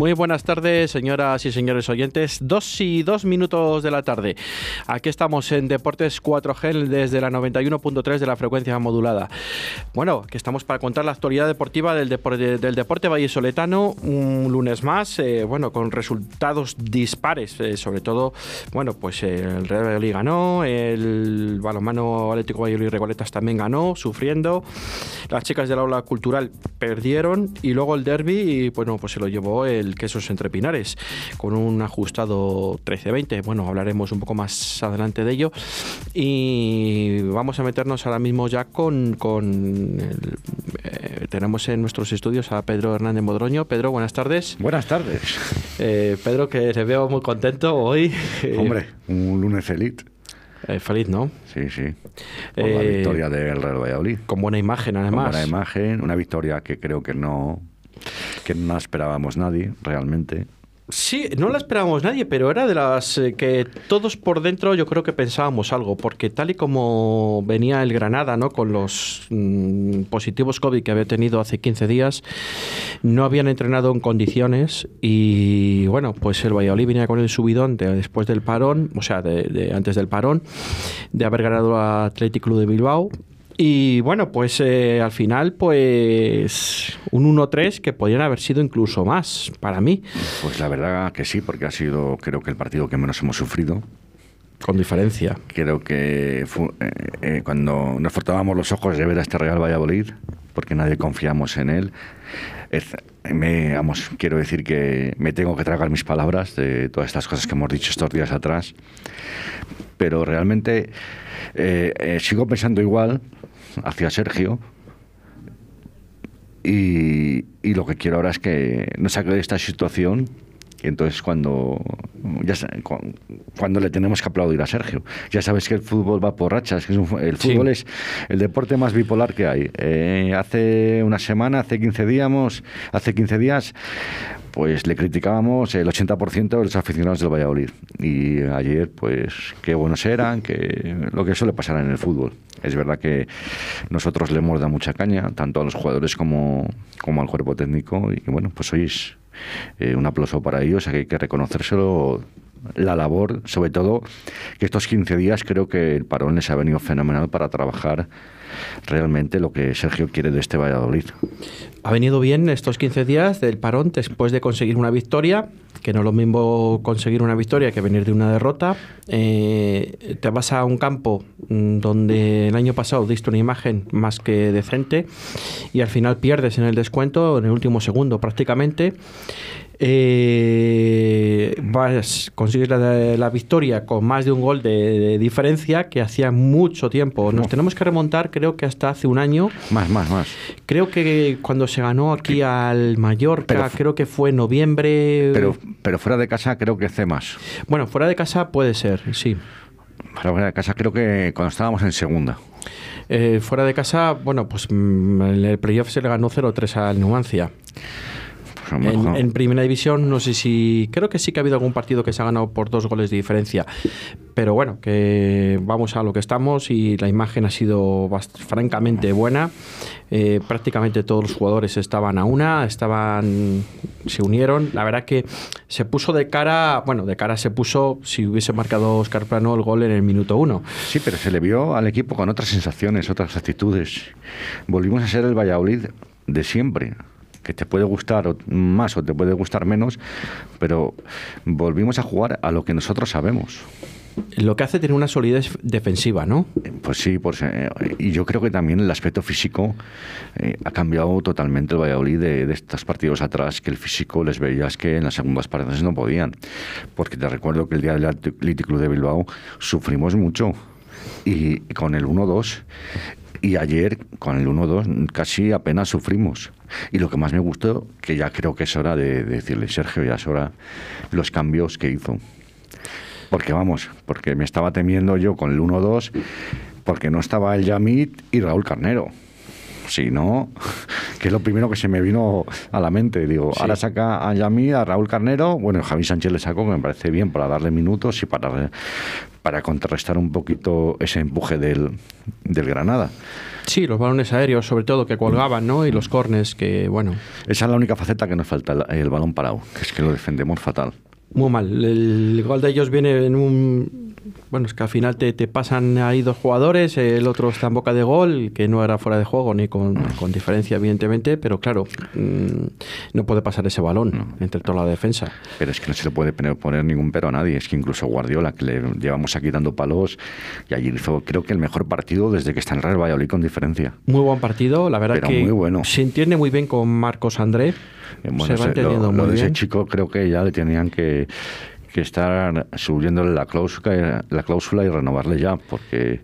Muy buenas tardes, señoras y señores oyentes. Dos y dos minutos de la tarde. Aquí estamos en Deportes 4G desde la 91.3 de la frecuencia modulada. Bueno, que estamos para contar la actualidad deportiva del, deporte, del deporte vallesoletano un lunes más, eh, bueno, con resultados dispares, eh, sobre todo, bueno, pues el Real Valladolid ganó, el balonmano Atlético Valladolid Recoletas también ganó, sufriendo, las chicas del aula cultural perdieron y luego el derby, bueno, pues se lo llevó el Quesos Entre Pinares, con un ajustado 13-20. Bueno, hablaremos un poco más adelante de ello. Y vamos a meternos ahora mismo ya con... con eh, tenemos en nuestros estudios a Pedro Hernández Modroño. Pedro, buenas tardes. Buenas tardes. Eh, Pedro, que te veo muy contento hoy. Hombre, un lunes feliz. Eh, feliz, ¿no? Sí, sí. Por la victoria del Real Valladolid. Con buena imagen, además. Con buena imagen, una victoria que creo que no que no esperábamos nadie realmente. Sí, no la esperábamos nadie, pero era de las eh, que todos por dentro yo creo que pensábamos algo, porque tal y como venía el Granada, ¿no? Con los mm, positivos COVID que había tenido hace 15 días, no habían entrenado en condiciones y bueno, pues el Valladolid venía con el subidón de, después del parón, o sea, de, antes del parón, de haber ganado a Athletic Club de Bilbao y bueno, pues eh, al final, pues un 1-3 que podrían haber sido incluso más para mí. Pues la verdad que sí, porque ha sido creo que el partido que menos hemos sufrido. Con diferencia. Creo que eh, eh, cuando nos fortábamos los ojos de ver a este Real Valladolid, porque nadie confiamos en él, me, vamos, quiero decir que me tengo que tragar mis palabras de todas estas cosas que hemos dicho estos días atrás, pero realmente sigo pensando igual hacia Sergio. Y, lo que quiero ahora es que nos saque de esta situación entonces cuando ya cuando le tenemos que aplaudir a Sergio ya sabes que el fútbol va por rachas que el fútbol es el deporte más bipolar que hay eh, hace una semana hace 15 días hace 15 días pues le criticábamos el 80% de los aficionados del Valladolid. Y ayer, pues, qué buenos eran, que lo que suele pasar en el fútbol. Es verdad que nosotros le hemos dado mucha caña, tanto a los jugadores como, como al cuerpo técnico. Y bueno, pues sois eh, un aplauso para ellos, hay que reconocérselo la labor, sobre todo que estos 15 días creo que el parón les ha venido fenomenal para trabajar realmente lo que Sergio quiere de este Valladolid. Ha venido bien estos 15 días del parón después de conseguir una victoria, que no es lo mismo conseguir una victoria que venir de una derrota. Eh, te vas a un campo mm, donde el año pasado diste una imagen más que decente y al final pierdes en el descuento en el último segundo prácticamente eh, vas, consigues la, victoria con más de un gol de, diferencia que hacía mucho tiempo. Nos tenemos que remontar, creo que hasta hace un año. Más, más, más. Creo que cuando se ganó aquí al Mallorca, creo que fue en noviembre. Pero, pero fuera de casa creo que hace más. Bueno, fuera de casa puede ser, sí. Fuera de casa creo que cuando estábamos en segunda. Eh, fuera de casa, bueno, pues mm, en el playoff se le ganó 0-3 al Nuancia. En, primera división, no sé si. Creo que sí que ha habido algún partido que se ha ganado por dos goles de diferencia. Pero bueno, que vamos a lo que estamos y la imagen ha sido francamente buena. Eh, prácticamente todos los jugadores estaban a una, estaban. se unieron. La verdad que se puso de cara. Bueno, de cara se puso si hubiese marcado Oscar Plano el gol en el minuto uno. Sí, pero se le vio al equipo con otras sensaciones, otras actitudes. Volvimos a ser el Valladolid de siempre que te puede gustar más o te puede gustar menos, pero volvimos a jugar a lo que nosotros sabemos. Lo que hace tener una solidez defensiva, ¿no? Pues sí, pues, eh, y yo creo que también el aspecto físico eh, ha cambiado totalmente el Valladolid de, de, estos partidos atrás, que el físico les veías que en las segundas partes no podían. Porque te recuerdo que el día del Athletic Club de Bilbao sufrimos mucho y con el 1-2 y ayer, con el 1-2, casi apenas sufrimos. Y lo que más me gustó, que ya creo que es hora de, decirle, Sergio, ya es hora los cambios que hizo. Porque vamos, porque me estaba temiendo yo con el 1-2, porque no estaba el Yamit y Raúl Carnero. Si no, que es lo primero que se me vino a la mente. Digo, ahora saca a Yamí, a Raúl Carnero, bueno, Javi Sánchez le sacó, que me parece bien, para darle minutos y para, para contrarrestar un poquito ese empuje del, del Granada. Sí, los balones aéreos, sobre todo, que colgaban, ¿no? Y los cornes, que, bueno. Esa es la única faceta que nos falta, el, el balón parado, que es que lo defendemos fatal. Muy mal. El gol de ellos viene en un bueno, es que al final te, te, pasan ahí dos jugadores, el otro está en boca de gol, que no era fuera de juego ni con, con diferencia, evidentemente, pero claro, mmm, no puede pasar ese balón no. entre toda la defensa. Pero es que no se le puede poner ningún pero a nadie, es que incluso Guardiola, que le llevamos aquí dando palos, y ayer hizo creo que el mejor partido desde que está en Real Valladolid con diferencia. Muy buen partido, la verdad pero que muy bueno. se entiende muy bien con Marcos André. Bueno, se entendiendo lo, muy lo de bien. ese chico creo que ya le tenían que que estar subiéndole la cláusula, la cláusula y renovarle ya, porque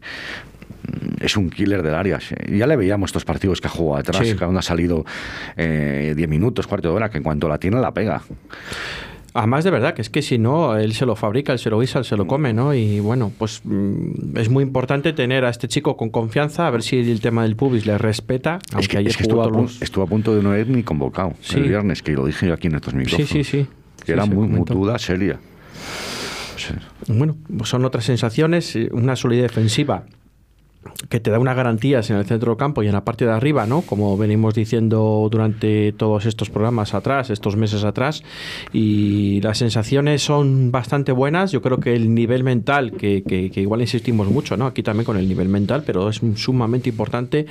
mm, es un killer del área. Ya le veíamos estos partidos que ha jugado atrás, Sí. que aún ha salido 10 eh, minutos, cuarto de hora, que en cuanto la tiene la pega. Además, de verdad, que es que si no, él se lo fabrica, él se lo guisa, él se lo come, ¿no? Y bueno, pues mm, es muy importante tener a este chico con confianza, a ver si el tema del pubis le respeta, aunque Es que, ayer es que estuvo, a punto, estuvo a punto de no ir ni convocado Sí. el viernes, que lo dije yo aquí en estos micrófonos. sí, sí. Que Sí, era se muy comentó. mutuda, seria. Bueno, son otras sensaciones, eh, una solidez defensiva que te da unas garantías en el centro del campo y en la parte de arriba, ¿no? Como venimos diciendo durante todos estos programas atrás, estos meses atrás, y las sensaciones son bastante buenas. Yo creo que el nivel mental, que, que- que igual insistimos mucho, ¿no? Aquí también con el nivel mental, pero es sumamente importante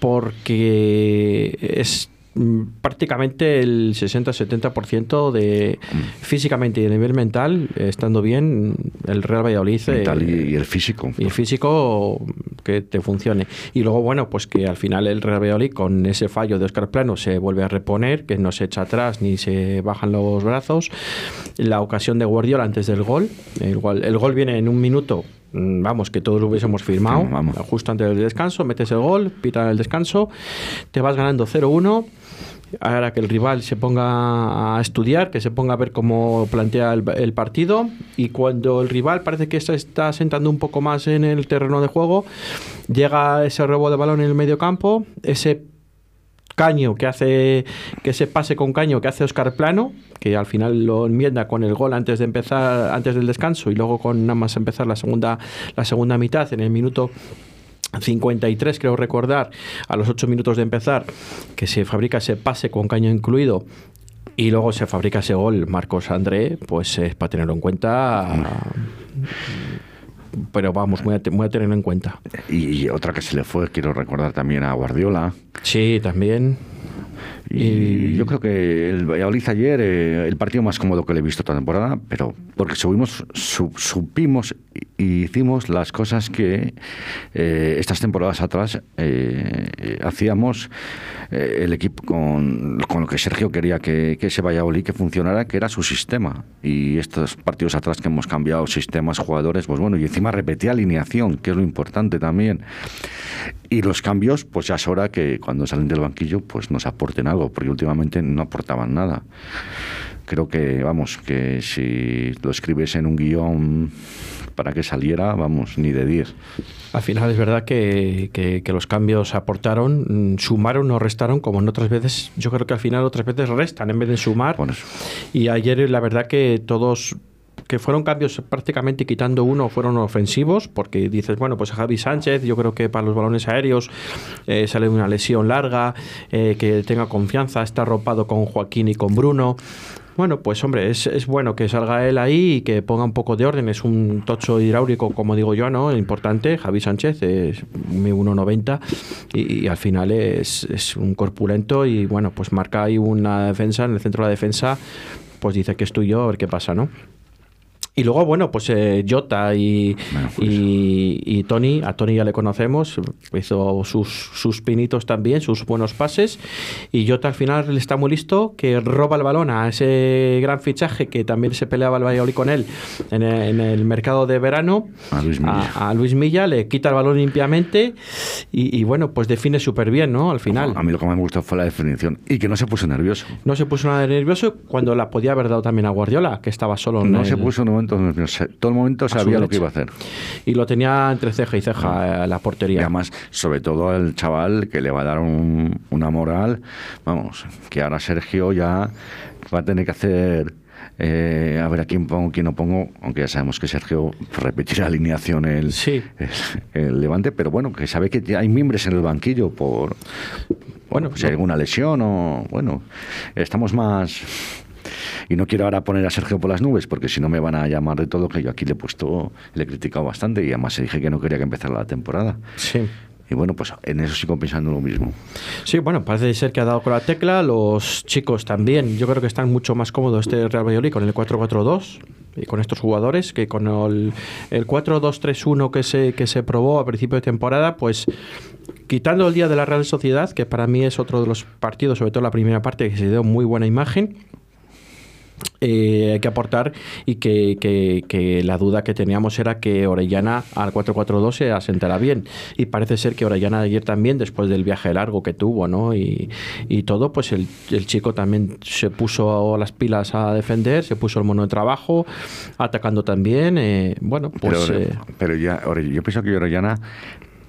porque es prácticamente el 60-70% de físicamente y a nivel mental, eh, estando bien, el Real Valladolid eh, mental y, y el físico. y físico que te funcione. Y luego, bueno, pues que al final el Real Valladolid con ese fallo de Oscar Plano se vuelve a reponer, que no se echa atrás ni se bajan los brazos. La ocasión de Guardiola antes del gol, el gol, el gol viene en un minuto. mm, Vamos, que todos lo hubiésemos firmado. Vamos. Justo antes del descanso, metes el gol, pita el descanso, te vas ganando 0-1. Ahora que el rival se ponga a estudiar, que se ponga a ver cómo plantea el, partido. Y cuando el rival parece que se está sentando un poco más en el terreno de juego, llega ese robo de balón en el medio campo, ese caño que hace que se pase con caño que hace Oscar Plano que al final lo enmienda con el gol antes de empezar antes del descanso y luego con nada más empezar la segunda la segunda mitad en el minuto 53 creo recordar a los 8 minutos de empezar que se fabrica ese pase con caño incluido y luego se fabrica ese gol Marcos André pues es para tenerlo en cuenta. Pero vamos muy a, muy a tenerlo en cuenta. Y otra que se le fue, quiero recordar también a Guardiola. sí también Y Y- yo creo que el Valladolid ayer, eh, el partido más cómodo que le he visto toda la temporada, pero porque subimos, su- supimos y hicimos las cosas que eh, estas temporadas atrás eh, eh, hacíamos eh, el equipo con, con lo que Sergio quería que, que ese Valladolid que funcionara, que era su sistema. Y estos partidos atrás que hemos cambiado sistemas, jugadores, pues bueno, y encima repetía alineación, que es lo importante también. Y los cambios, pues ya es hora que cuando salen del banquillo, pues nos aporten algo, porque últimamente no aportaban nada. Creo que, vamos, que si lo escribes en un guion para que saliera, vamos, ni de 10. Al final es verdad que, que- que los cambios aportaron, mm, sumaron o restaron, como en otras veces. Yo creo que al final otras veces restan en vez de sumar. Eso. Y ayer la verdad que todos que fueron cambios prácticamente quitando uno fueron ofensivos porque dices bueno pues a Javi Sánchez yo creo que para los balones aéreos eh, sale una lesión larga eh, que tenga confianza está arropado con Joaquín y con Bruno bueno, pues hombre, es, es bueno que salga él ahí y que ponga un poco de orden. Es un tocho hidráulico, como digo yo, ¿no? Importante. Javi Sánchez es mi 1,90 y, y al final es, es un corpulento y bueno, pues marca ahí una defensa, en el centro de la defensa, pues dice que es tuyo, a ver qué pasa, ¿no? Y luego, bueno, pues eh, Jota y, Bueno, pues y, y Tony, a Tony ya le conocemos, hizo sus, sus pinitos también, sus buenos pases. Y Jota al final está muy listo, que roba el balón a ese gran fichaje que también se peleaba el Valladolid con él en el, en el mercado de verano. A Luis Milla. A, a Luis Milla, le quita el balón limpiamente y, y bueno, pues define súper bien, ¿no? Al final. A mí lo que más me gustó fue la definición y que no se puso nervioso. No se puso nada nervioso cuando la podía haber dado también a Guardiola, que estaba solo en No el- se puso un todo, el momento sabía lo que iba a hacer. Y lo tenía entre ceja y ceja la portería. Y además, sobre todo al chaval que le va a dar una moral, vamos, que ahora Sergio ya va a tener que hacer eh, a ver a quién pongo, quién no pongo, aunque ya sabemos que Sergio repetirá alineación el, el, Levante, pero bueno, que sabe que hay miembros en el banquillo por, bueno, si hay alguna lesión o, bueno, estamos más... Y no quiero ahora poner a Sergio por las nubes, porque si no me van a llamar de todo, que yo aquí le he puesto, le he criticado bastante y además se dije que no quería que empezara la temporada. Sí. Y bueno, pues en eso sigo pensando lo mismo. Sí, bueno, parece ser que ha dado con la tecla. Los chicos también, yo creo que están mucho más cómodos este Real Valladolid con el 4-4-2 y con estos jugadores que con el, el 4-2-3-1 que se, que se probó a principio de temporada, pues quitando el día de la Real Sociedad, que para mí es otro de los partidos, sobre todo la primera parte, que se dio muy buena imagen eh, hay que aportar y que, la duda que teníamos era que Orellana al 4-4-2 se asentará bien. Y parece ser que Orellana ayer también, después del viaje largo que tuvo ¿no? y, todo, pues el, chico también se puso las pilas a defender, se puso el mono de trabajo, atacando también. Eh, bueno, pues. Pero, eh, ya, yo pienso que Orellana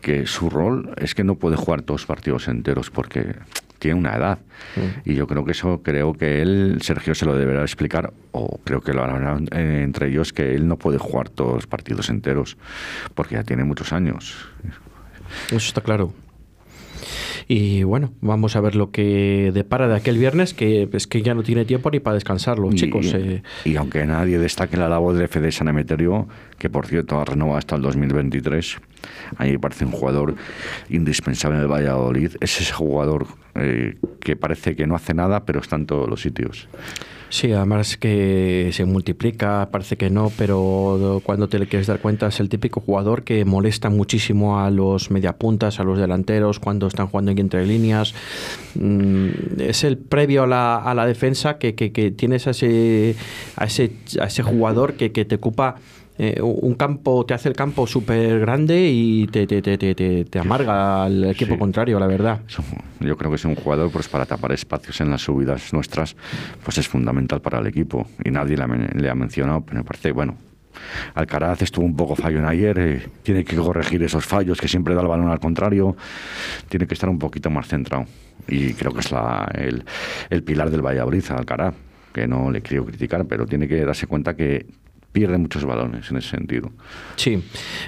que su rol es que no puede jugar todos los partidos enteros porque tiene una edad. Mm. Y yo creo que eso, creo que él, Sergio, se lo deberá explicar, o creo que lo harán entre ellos, que él no puede jugar todos los partidos enteros, porque ya tiene muchos años. Eso está claro. Y bueno, vamos a ver lo que depara de aquel viernes, que es que ya no tiene tiempo ni para descansar los chicos. Eh. Y aunque nadie destaque la labor de Fede San Emeterio, que por cierto ha renovado hasta el 2023, a mí me parece un jugador indispensable en el Valladolid. Es ese jugador eh, que parece que no hace nada, pero está en todos los sitios. Sí, además que se multiplica, parece que no, pero cuando te le quieres dar cuenta es el típico jugador que molesta muchísimo a los mediapuntas, a los delanteros cuando están jugando entre líneas. Mm, es el previo a la, a la defensa que, que, tienes a ese, a ese, a ese jugador que, que te ocupa eh, un campo, te hace el campo súper grande y te, te, te, te, amarga al equipo contrario, la verdad. Yo creo que es un jugador pues para tapar espacios en las subidas nuestras, pues es fundamental para el equipo y nadie le ha, mencionado, pero me parece, bueno, Alcaraz estuvo un poco fallo en ayer, eh, tiene que corregir esos fallos que siempre da el balón al contrario, tiene que estar un poquito más centrado. Y creo que es la, el, el pilar del Valladolid, Alcaraz, que no le quiero criticar, pero tiene que darse cuenta que pierde muchos balones en ese sentido. Sí,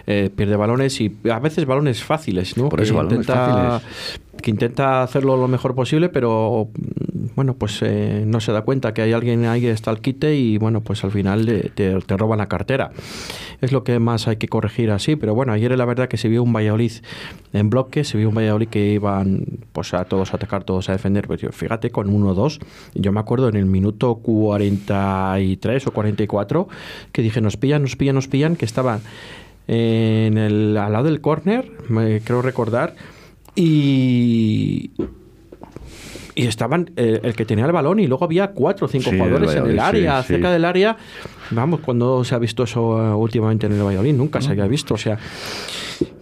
eh, pierde balones y a veces balones fáciles, ¿no? Por eso, balones fáciles que intenta hacerlo lo mejor posible, pero mm, bueno, pues eh, no se da cuenta que hay alguien ahí que está al quite y bueno, pues al final te, te, roban la cartera. Es lo que más hay que corregir así, pero bueno, ayer la verdad que se vio un Valladolid en bloque, se vio un Valladolid que iban pues a todos a atacar, todos a defender, pues fíjate con 1-2, yo me acuerdo en el minuto 43 o 44 que dije, nos pillan, nos pillan, nos pillan, que estaban al lado del córner, creo recordar, y, y estaban eh, el que tenía el balón y luego había cuatro o cinco jugadores en el área, cerca del área. Vamos, cuando se ha visto eso eh, últimamente en el Valladolid, nunca se había visto. O sea,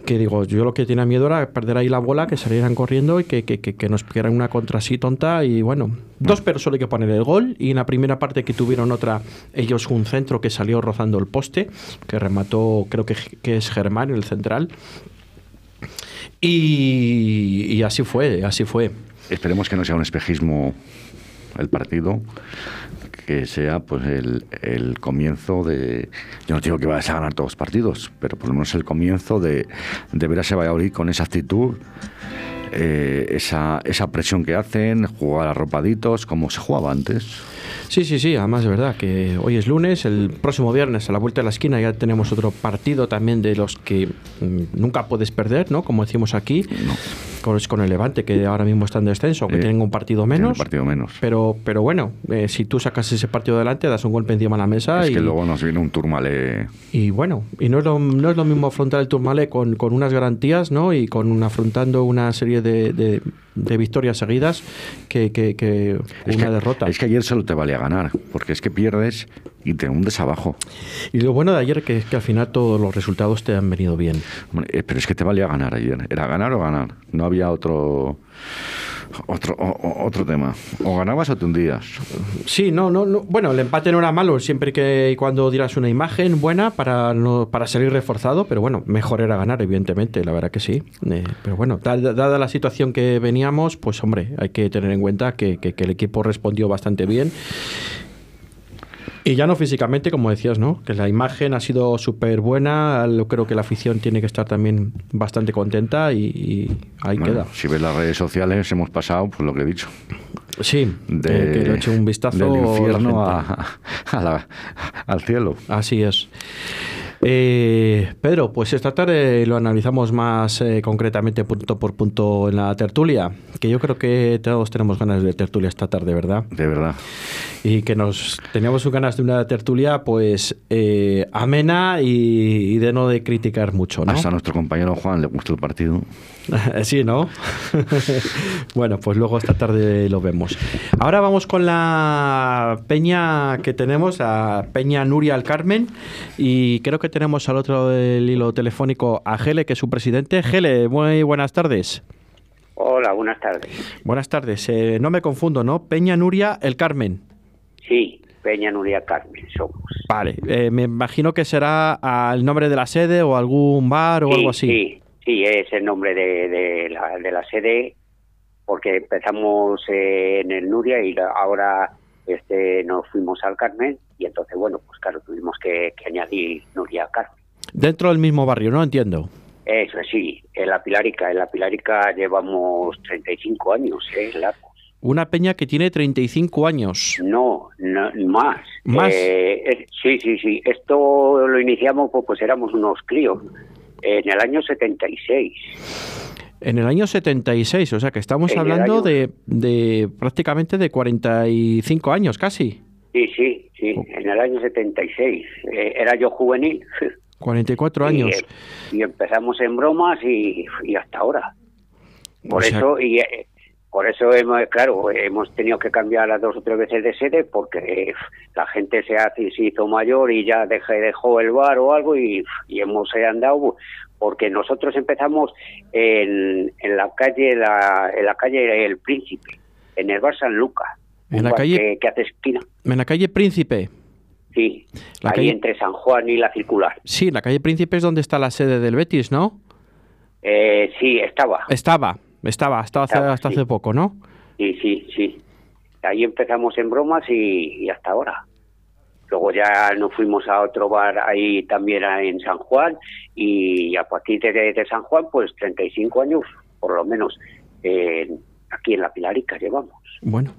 que digo, yo lo que tenía miedo era perder ahí la bola, que salieran corriendo y que, que, que, nos pidieran una contra así tonta. Y bueno, dos pero solo hay que poner el gol. Y en la primera parte que tuvieron otra, ellos un centro que salió rozando el poste, que remató, creo que, que es Germán, el central. Y, así fue, así fue. Esperemos que no sea un espejismo el partido, que sea pues el, comienzo de. Yo no digo que vayas a ganar todos los partidos, pero por lo menos el comienzo de, de ver a ese Valladolid con esa actitud, eh, esa, esa presión que hacen, jugar arropaditos, como se jugaba antes. Sí, sí, sí, además es verdad que hoy es lunes, el próximo viernes a la vuelta de la esquina ya tenemos otro partido también de los que mm, nunca puedes perder, ¿no? Como decimos aquí. Con, el Levante, que ahora mismo está en descenso, que eh, tienen un partido menos. Un partido menos. Pero, pero bueno, eh, si tú sacas ese partido adelante, das un golpe encima de la mesa. Es que luego nos viene un Turmalé. Y bueno, y no es lo, no es lo mismo afrontar el Turmalé con, con unas garantías, ¿no? Y con afrontando una serie de de victorias seguidas que, que, una derrota. Es que ayer solo te valía ganar, porque es que pierdes y te hundes abajo. Y lo bueno de ayer que es que al final todos los resultados te han venido bien. Eh, pero es que te valía ganar ayer. Era ganar o ganar. No había otro Otro, otro tema. O ganabas o te hundías. Sí, no, no, no, Bueno, el empate no era malo siempre que y cuando dieras una imagen buena para, no, para salir reforzado, pero bueno, mejor era ganar, evidentemente, la verdad que sí. Eh, pero bueno, dada la situación que veníamos, pues hombre, hay que tener en cuenta que, que el equipo respondió bastante bien y ya no físicamente, como decías, ¿no? Que la imagen ha sido súper buena. Creo que la afición tiene que estar también bastante contenta y, ahí queda. Si ves las redes sociales, hemos pasado, pues lo que he dicho. Sí, de, que le he hecho un vistazo. Del infierno al cielo. Así es. Eh, Pedro, pues esta tarde lo analizamos más eh, concretamente punto por punto en la tertulia, que yo creo que todos tenemos ganas de tertulia esta tarde, ¿verdad? De verdad. Y que nos teníamos ganas de una tertulia pues eh, amena y, de no de criticar mucho, ¿no? Hasta a nuestro compañero Juan le gustó el partido. sí, ¿no? bueno, pues luego esta tarde lo vemos. Ahora vamos con la peña que tenemos, a Peña Nuria al Carmen, y creo que tenemos al otro del hilo telefónico a Gele, que es su presidente. Gele, muy buenas tardes. Hola, buenas tardes. Buenas tardes. Eh, no me confundo, ¿no? Peña Nuria el Carmen. Sí, Peña Nuria Carmen somos. Vale, eh, me imagino que será al nombre de la sede o algún bar o algo así. Sí, sí, es el nombre de, la, de la sede porque empezamos en el Nuria y ahora este nos fuimos al Carmen y entonces, bueno, pues claro, tuvimos que, añadir Nuria Carmen. Dentro del mismo barrio, ¿no? Entiendo. Eso sí, en la Pilarica. En la Pilarica llevamos 35 años, ¿eh? Largos. Una peña que tiene 35 años. No, no más. ¿Más? Eh, eh, sí, sí, sí. Esto lo iniciamos, pues, pues éramos unos críos, en el año 76. En el año 76, o sea que estamos hablando de, de, prácticamente de 45 años casi. Sí, sí, sí, oh. en el año 76. Eh, era yo juvenil. 44 años. Y, empezamos en bromas y, hasta ahora. Por eso, y eh, por eso hemos, claro, hemos tenido que cambiar las dos o tres veces de sede porque la gente se, hace, se hizo mayor y ya dejó, dejó el bar o algo y, hemos andado porque nosotros empezamos en, en la calle la, en la calle El Príncipe, en el bar San Lucas, en la calle que, hace esquina. En la calle Príncipe. Sí, la ahí calle... entre San Juan y la Circular. Sí, la calle Príncipe es donde está la sede del Betis, ¿no? Eh, sí, estaba. Estaba, estaba, estaba, hasta hace poco, ¿no? Sí, sí, sí. Ahí empezamos en bromas y hasta ahora. Luego ya nos fuimos a otro bar ahí también en San Juan y a partir de, San Juan, pues 35 años, por lo menos, aquí en la Pilarica llevamos. Bueno,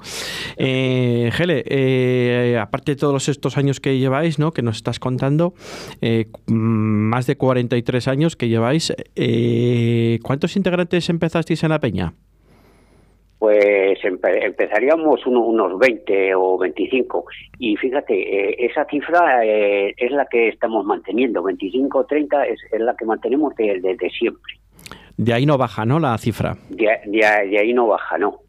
eh, Gele, eh, aparte de todos estos años que lleváis, ¿no? que nos estás contando, eh, más de 43 años que lleváis, eh, ¿cuántos integrantes empezasteis en la peña? pues empezaríamos unos 20 o 25. Y fíjate, eh, esa cifra eh, es la que estamos manteniendo, 25 o 30 es, la que mantenemos desde de, siempre. De ahí no baja, ¿no? La cifra. De, de ahí no baja, no.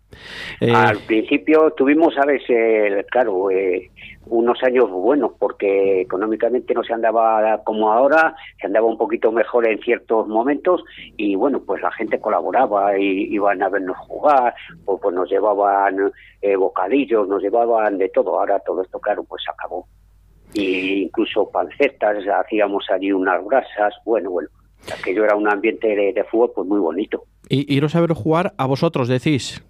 Eh, Al principio tuvimos, a veces, claro, eh, unos años buenos porque económicamente no se andaba como ahora, se andaba un poquito mejor en ciertos momentos y bueno, pues la gente colaboraba y iban a vernos jugar, o pues nos llevaban eh, bocadillos, nos llevaban de todo. Ahora todo esto, claro, pues acabó. Y incluso pancetas, hacíamos allí unas brasas, bueno, bueno, aquello era un ambiente de, fútbol pues muy bonito. ¿Y iros a ver jugar a vosotros, decís?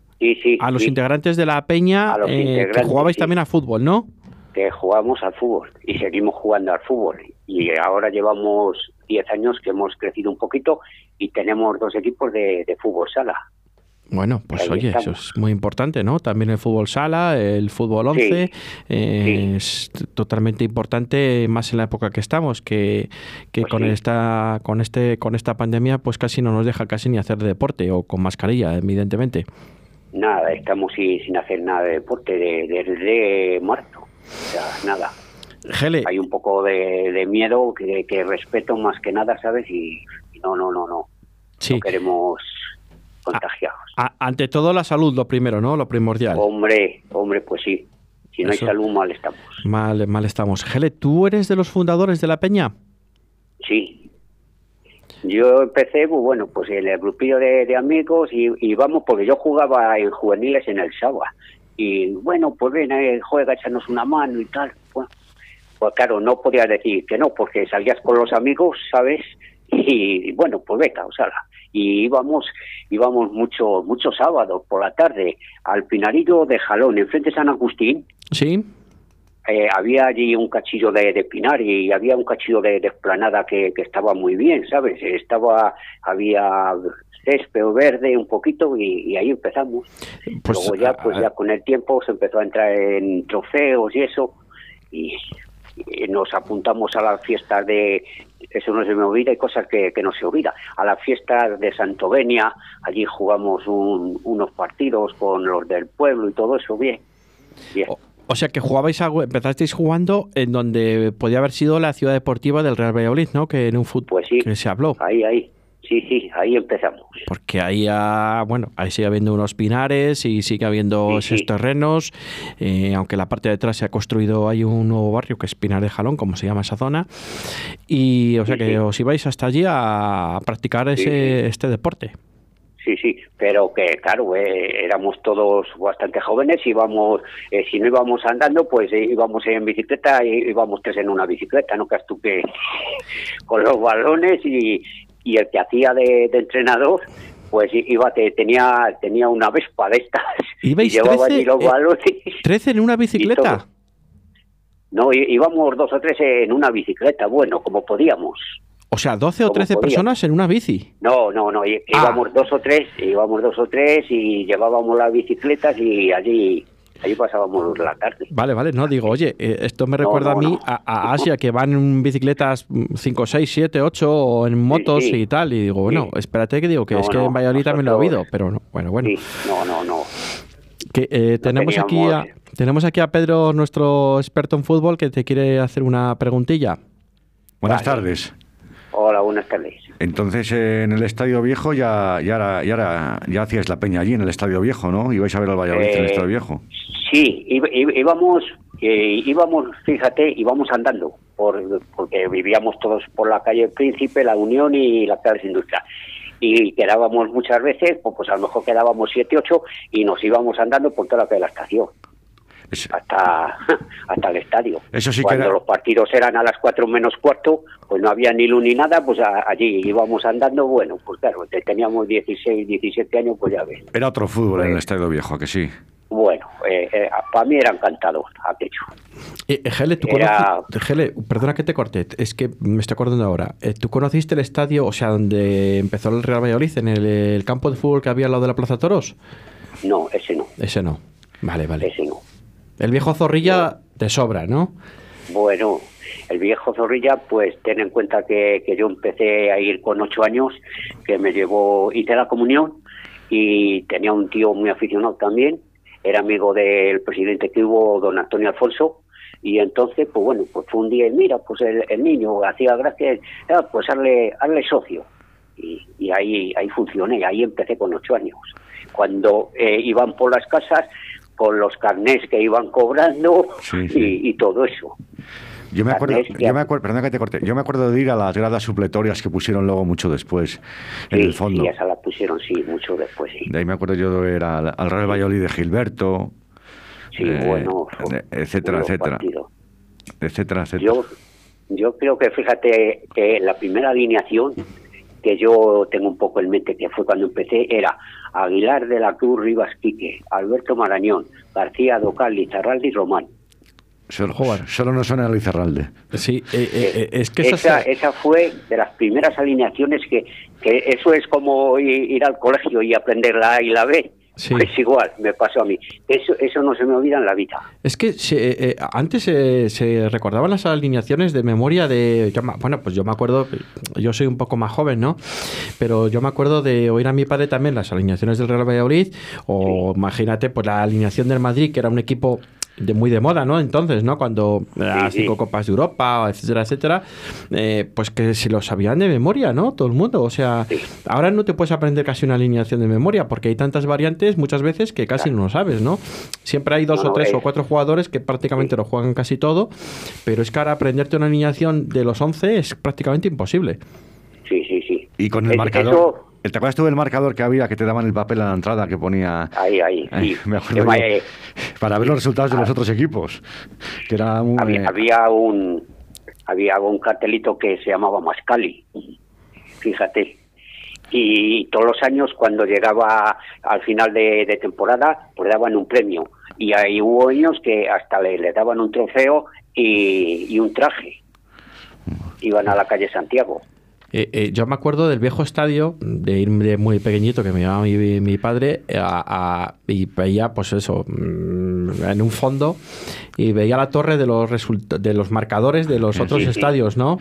A los integrantes de la peña eh, que jugabais también a fútbol, ¿no? Que jugamos al fútbol y seguimos jugando al fútbol. Y ahora llevamos 10 años que hemos crecido un poquito y tenemos dos equipos de, fútbol sala. Bueno, pues oye, eso es muy importante, ¿no? También el fútbol sala, el fútbol 11, eh, es totalmente importante, más en la época que estamos, que, que pues con esta con este con esta pandemia, pues casi no nos deja casi ni hacer deporte o con mascarilla, evidentemente. Nada, estamos sin, hacer nada de deporte desde marzo. O sea, nada. Hay un poco de, miedo que, respeto más que nada, ¿sabes? Y, no, no, no, no. No queremos contagiados. ante todo la salud, lo primero, ¿no? Lo primordial. Hombre, hombre, pues sí. Si no hay salud, mal estamos. Mal, mal estamos. Gele, ¿tú eres de los fundadores de la Peña? Sí. Yo empecé, pues bueno, pues en el grupillo de, amigos y, y, vamos, porque yo jugaba en juveniles en el Saba. Y bueno, pues ven, eh, juega, échanos una mano y tal. Bueno, pues claro, no podía decir que no, porque salías con los amigos, ¿sabes? Y, bueno, pues venga, o sea, y íbamos íbamos muchos muchos sábados por la tarde al Pinarillo de Jalón, enfrente de San Agustín. Sí. Eh, había allí un cachillo de, pinar y había un cachillo de, esplanada que, estaba muy bien, ¿sabes? Estaba, había césped verde un poquito y, ahí empezamos. Pues, Luego ya, pues ya con el tiempo se empezó a entrar en trofeos y eso y, nos apuntamos a las fiestas de, eso no se me olvida, hay cosas que, no se olvida, a las fiestas de Santovenia, allí jugamos unos partidos con los del pueblo y todo eso, bien. bien. O sea que jugabais empezasteis jugando en donde podía haber sido la ciudad deportiva del Real Valladolid, ¿no? Que en un fútbol pues sí, que se habló. Ahí, ahí. Sí, sí, ahí empezamos. Porque ahí, bueno, ahí sigue habiendo unos pinares y sigue habiendo esos terrenos, eh, aunque la parte de atrás se ha construido, hay un nuevo barrio que es Pinar de Jalón, como se llama esa zona, y o sea que os ibais hasta allí a practicar ese, este deporte. Sí, sí, pero que claro, eh, éramos todos bastante jóvenes, íbamos, eh, si no íbamos andando, pues eh, íbamos en bicicleta, íbamos tres en una bicicleta, no que que con los balones y, y el que hacía de, entrenador, pues iba, tenía, tenía una vespa de estas y llevaba allí los balones. ¿Trece en una bicicleta? No, íbamos dos o tres en una bicicleta, bueno, como podíamos. O sea, 12 o 13 personas en una bici. No, no, no, íbamos ah. dos o tres, íbamos dos o tres y llevábamos las bicicletas y allí allí pasábamos la tarde. Vale, vale, no digo, oye, eh, esto me recuerda a mí a, Asia que van en bicicletas 5, 6, 7, 8 o en motos y tal y digo, bueno, espérate que digo que es que en Valladolid también lo he oído, pero no, bueno, bueno. No, no, no. Que, eh, tenemos aquí a, tenemos aquí a Pedro, nuestro experto en fútbol, que te quiere hacer una preguntilla. Buenas tardes. Hola, buenas tardes. Entonces, eh, en el Estadio Viejo ya, ya, ya, ya hacías la peña allí, en el Estadio Viejo, ¿no? ¿Ibais a ver al Valladolid en el eh, Estadio Viejo? Sí, íbamos, eh, íbamos, fíjate, íbamos andando, por, porque vivíamos todos por la calle Príncipe, La Unión y la Plaza Industrial y quedábamos muchas veces, pues, pues, a lo mejor quedábamos siete, ocho y nos íbamos andando por toda la calle de la estación hasta, hasta el estadio. Eso sí Cuando los partidos eran a las cuatro menos cuarto, pues no había ni luz ni nada, pues allí íbamos andando, bueno, pues claro, teníamos 16, 17 años, pues ya ves. Era otro fútbol en el pues estadio viejo, que sí. Bueno, eh, eh, para mí era encantador, aquello. Eh, Gele, ¿tú Gele, perdona que te corte, es que me estoy acordando ahora. Eh, ¿Tú conociste el estadio, o sea, donde empezó el Real Valladolid, en el, el, campo de fútbol que había al lado de la Plaza Toros? No, ese no. Ese no. Vale, vale. Ese no. El viejo Zorrilla te sobra, ¿no? Bueno, el viejo Zorrilla, pues ten en cuenta que, yo empecé a ir con ocho años, que me llevó, hice la comunión y tenía un tío muy aficionado también, era amigo del presidente que hubo, don Antonio Alfonso, y entonces, pues bueno, pues fue un día y mira, pues el, niño hacía gracias, ah, pues hazle, hazle socio. Y, y, ahí, ahí funcioné, ahí empecé con ocho años. Cuando eh, iban por las casas, con los carnés que iban cobrando Y, todo eso. Yo me acuerdo, yo me acuerdo, perdón que te corte, yo me acuerdo de ir a las gradas supletorias que pusieron luego mucho después, en el fondo. Sí, esa la pusieron, sí, mucho después, sí. De ahí me acuerdo yo de ir al, Real Valladolid de Gilberto. Sí, eh, bueno. Etcétera, etcétera. Etcétera, etcétera. Yo, yo creo que, fíjate, que la primera alineación que yo tengo un poco en mente, que fue cuando empecé, era Aguilar de la Cruz Rivas Quique, Alberto Marañón, García Docal, Lizarralde y Román. Solo, solo no suena Lizarralde. Sí, eh, eh, eh, es que esa, esa, fue de las primeras alineaciones que, que eso es como ir, al colegio y aprender la A y la B. Sí. Pues igual, me pasó a mí. Eso, eso no se me olvida en la vida. Es que antes se recordaban las alineaciones de memoria de... bueno, pues yo me acuerdo, yo soy un poco más joven, ¿no? Pero yo me acuerdo de oír a mi padre también las alineaciones del Real Valladolid, o imagínate, pues la alineación del Madrid, que era un equipo de muy de moda, ¿no? Entonces, ¿no? Cuando las cinco copas de Europa, etcétera, etcétera, eh, pues que se lo sabían de memoria, ¿no? Todo el mundo. O sea, ahora no te puedes aprender casi una alineación de memoria porque hay tantas variantes muchas veces que casi no lo sabes, ¿no? Siempre hay dos o tres o cuatro jugadores que prácticamente lo juegan casi todo, pero es que ahora aprenderte una alineación de los 11 es prácticamente imposible. Sí, sí, sí. Y con el marcador. ¿Te acuerdas tú del marcador que había que te daban el papel a la entrada que ponía. Ahí, ahí. sí. Me acuerdo. para ver los resultados de los ah. otros equipos. Que era había, había, un había un cartelito que se llamaba Mascali. Fíjate. Y todos los años, cuando llegaba al final de, temporada, pues daban un premio. Y ahí hubo años que hasta le, le daban un trofeo y, y un traje. Iban a la calle Santiago. Eh, eh, yo me acuerdo del viejo estadio, de ir de muy pequeñito, que me llevaba mi, padre, a, y veía, pues eso, mm, en un fondo, y veía la torre de los de los marcadores de los otros estadios, ¿no?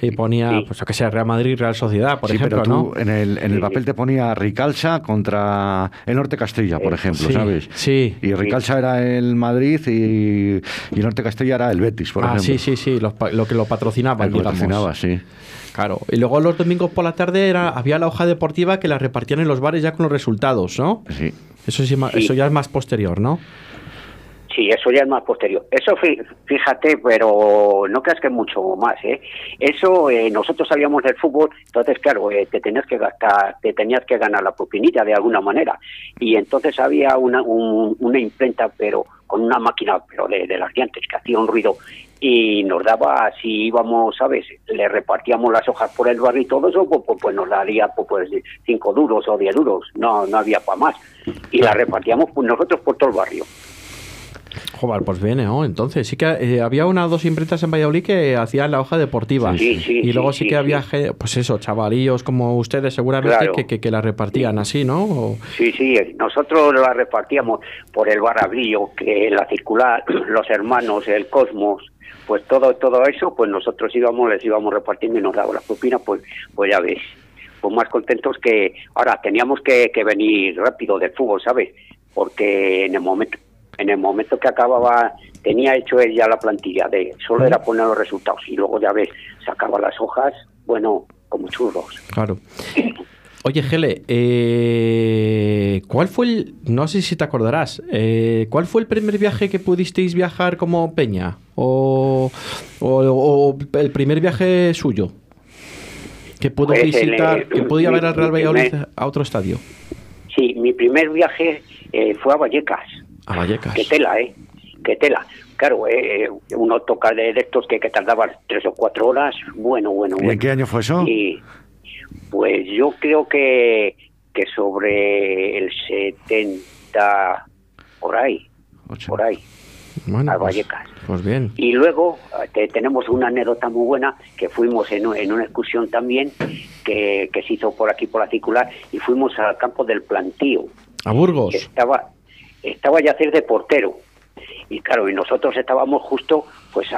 Y ponía, pues, que sea Real Madrid, Real Sociedad, por ejemplo, ¿no? En el, en el papel te ponía Ricalsa contra el Norte Castilla, por ejemplo, ¿sabes? Sí. Y Ricalsa era el Madrid y, el Norte Castilla era el Betis, por ah, ejemplo. Sí, sí, sí, lo, que lo patrocinaba, Lo patrocinaba, sí. Claro. Y luego los domingos por la tarde era, había la hoja deportiva que la repartían en los bares ya con los resultados, ¿no? Sí. Eso, sí, eso ya es más posterior, ¿no? Sí, eso ya es más posterior. Eso, fíjate, pero no creas que es mucho más, ¿eh? Eso, eh, nosotros sabíamos del fútbol, entonces, claro, eh, te tenías que gastar, te tenías que ganar la propinita de alguna manera. Y entonces había una, una imprenta, pero con una máquina, pero de, las dientes, que hacía un ruido y nos daba, si íbamos, ¿sabes? Le repartíamos las hojas por el barrio y todo eso, pues, pues, pues nos daría pues, pues, cinco duros o diez duros, no, no había para más. Y la repartíamos pues, nosotros por todo el barrio. Joder, pues viene, ¿no? Entonces, sí que eh, había una o dos imprentas en Valladolid que hacían la hoja deportiva. Sí, sí, y luego sí, que había, pues eso, chavalillos como ustedes seguramente que, que, la repartían así, ¿no? Sí, sí, nosotros la repartíamos por el barabrillo, que la circular, los hermanos, el cosmos, pues todo todo eso pues nosotros íbamos les íbamos repartiendo y nos daban las propinas pues pues ya ves pues más contentos que ahora teníamos que, que venir rápido del fútbol sabes porque en el momento en el momento que acababa tenía hecho ella la plantilla de solo era poner los resultados y luego ya ves sacaba las hojas bueno como churros claro Oye, Gele, eh, ¿cuál fue el, no sé si te acordarás, eh, ¿cuál fue el primer viaje que pudisteis viajar como Peña? ¿O, el primer viaje suyo? Que pudo pues visitar, que podía ver al Real Valladolid a otro estadio. Sí, mi primer viaje eh, fue a Vallecas. A Vallecas. Qué tela, ¿eh? Qué tela. Claro, eh, uno toca de, estos que, que tardaban tres o cuatro horas. Bueno, bueno, bueno. ¿Y en qué año fue eso? Y, pues yo creo que, que sobre el 70, por ahí, por ahí, bueno, a pues, Vallecas. Pues, bien. Y luego tenemos una anécdota muy buena, que fuimos en, en una excursión también, que, que, se hizo por aquí, por la circular, y fuimos al campo del plantío. ¿A Burgos? Estaba, estaba ya hacer de portero. Y claro, y nosotros estábamos justo pues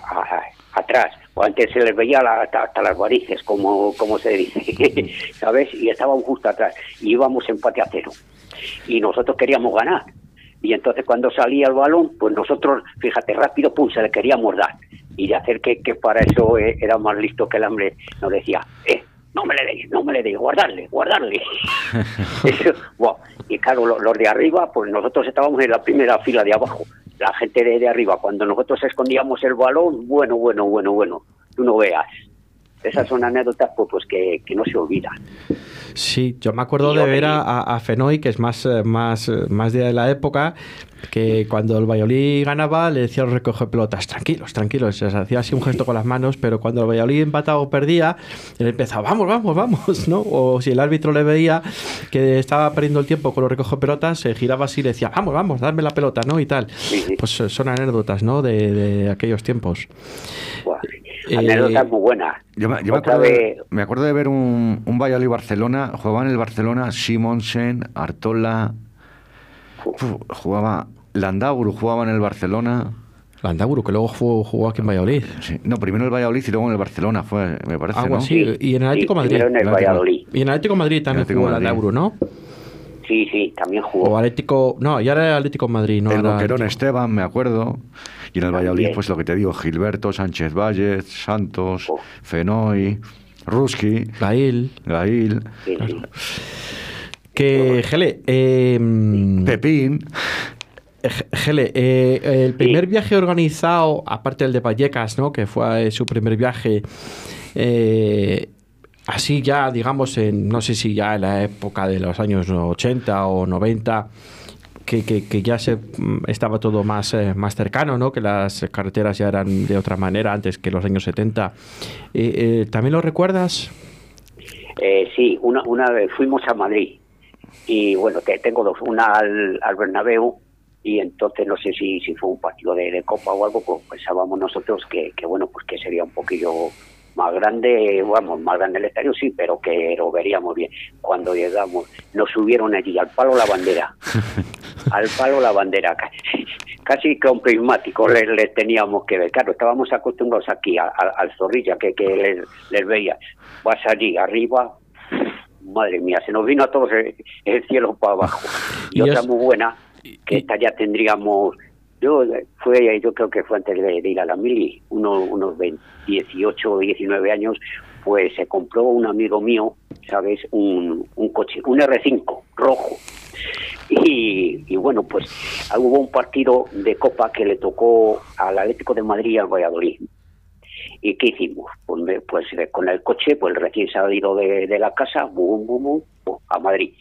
atrás o antes se les veía hasta, las varices, como, como se dice, ¿sabes? Y estaban justo atrás, y íbamos empate a cero. Y nosotros queríamos ganar. Y entonces cuando salía el balón, pues nosotros, fíjate, rápido, pum, se le queríamos dar. Y de hacer que, que para eso eh, era más listo que el hambre, nos decía, eh, no me le deis, no me le deis, guardarle, guardarle. Y claro, los de arriba, pues nosotros estábamos en la primera fila de abajo la gente de, de arriba, cuando nosotros escondíamos el balón, bueno, bueno, bueno, bueno, tú no veas. Esas son anécdotas pues, pues que, que no se olvidan. Sí, yo me acuerdo de ver a, a, Fenoy, que es más, eh, más, eh, más de la época, que cuando el Valladolid ganaba le decía los recoge pelotas, tranquilos, tranquilos, se hacía así un gesto con las manos, pero cuando el Valladolid empataba o perdía, él empezaba, vamos, vamos, vamos, ¿no? O si el árbitro le veía que estaba perdiendo el tiempo con los recoge pelotas, se giraba así y le decía, vamos, vamos, dame la pelota, ¿no? Y tal. Pues eh, son anécdotas, ¿no? De, de aquellos tiempos. Anécdotas muy buenas. Yo, me, acuerdo de, me, acuerdo de, ver un, un Valladolid-Barcelona, jugaban en el Barcelona Simonsen, Artola, jugaba Landaburu, jugaba en el Barcelona. Landaburu, que luego jugó, aquí en Valladolid. No, primero en el Valladolid y luego en el Barcelona, fue, me parece. Algo así, y en el Atlético Madrid. en el Valladolid. Y en el Atlético Madrid también jugó Landaburu, ¿no? Sí, sí, también jugó. O Atlético, no, ya era Atlético Madrid, ¿no? El Boquerón Esteban, me acuerdo. Y en el Valladolid, pues lo que te digo, Gilberto, Sánchez Valles, Santos, Fenoy, Ruski. Gail. Gail. Que, Gele, em, Pepín. Eh, Gele, eh, el primer viaje organizado, aparte del de Vallecas, ¿no? que fue su primer viaje, eh, así ya, digamos, en, no sé si ya en la época de los años 80 o 90, que, que, ya se mm, estaba todo más, eh, más cercano, ¿no? que las carreteras ya eran de otra manera antes que los años 70. Eh, eh, ¿También lo recuerdas? sí, una, una vez fuimos a Madrid y bueno, tengo dos, una al, al Bernabéu y entonces no sé si, si fue un partido de, copa o algo, pues pensábamos nosotros que, que bueno, pues que sería un poquillo más grande, vamos, más grande el estadio sí, pero que lo veríamos bien. Cuando llegamos, nos subieron allí al palo la bandera, al palo la bandera, casi con prismático les, teníamos que ver. Claro, estábamos acostumbrados aquí al zorrilla que, que les, veía. Vas allí arriba, madre mía, se nos vino a todos el, cielo para abajo. Y, otra muy buena, que esta ya tendríamos yo fue, yo creo que fue antes de, ir a la mili, unos, unos 18 o 19 años, pues se compró un amigo mío, ¿sabes? Un, un coche, un R5 rojo. Y, y, bueno, pues hubo un partido de Copa que le tocó al Atlético de Madrid y al Valladolid. ¿Y qué hicimos? Pues, pues eh, con el coche, pues recién salido de, de la casa, bum, bum, bum, a Madrid.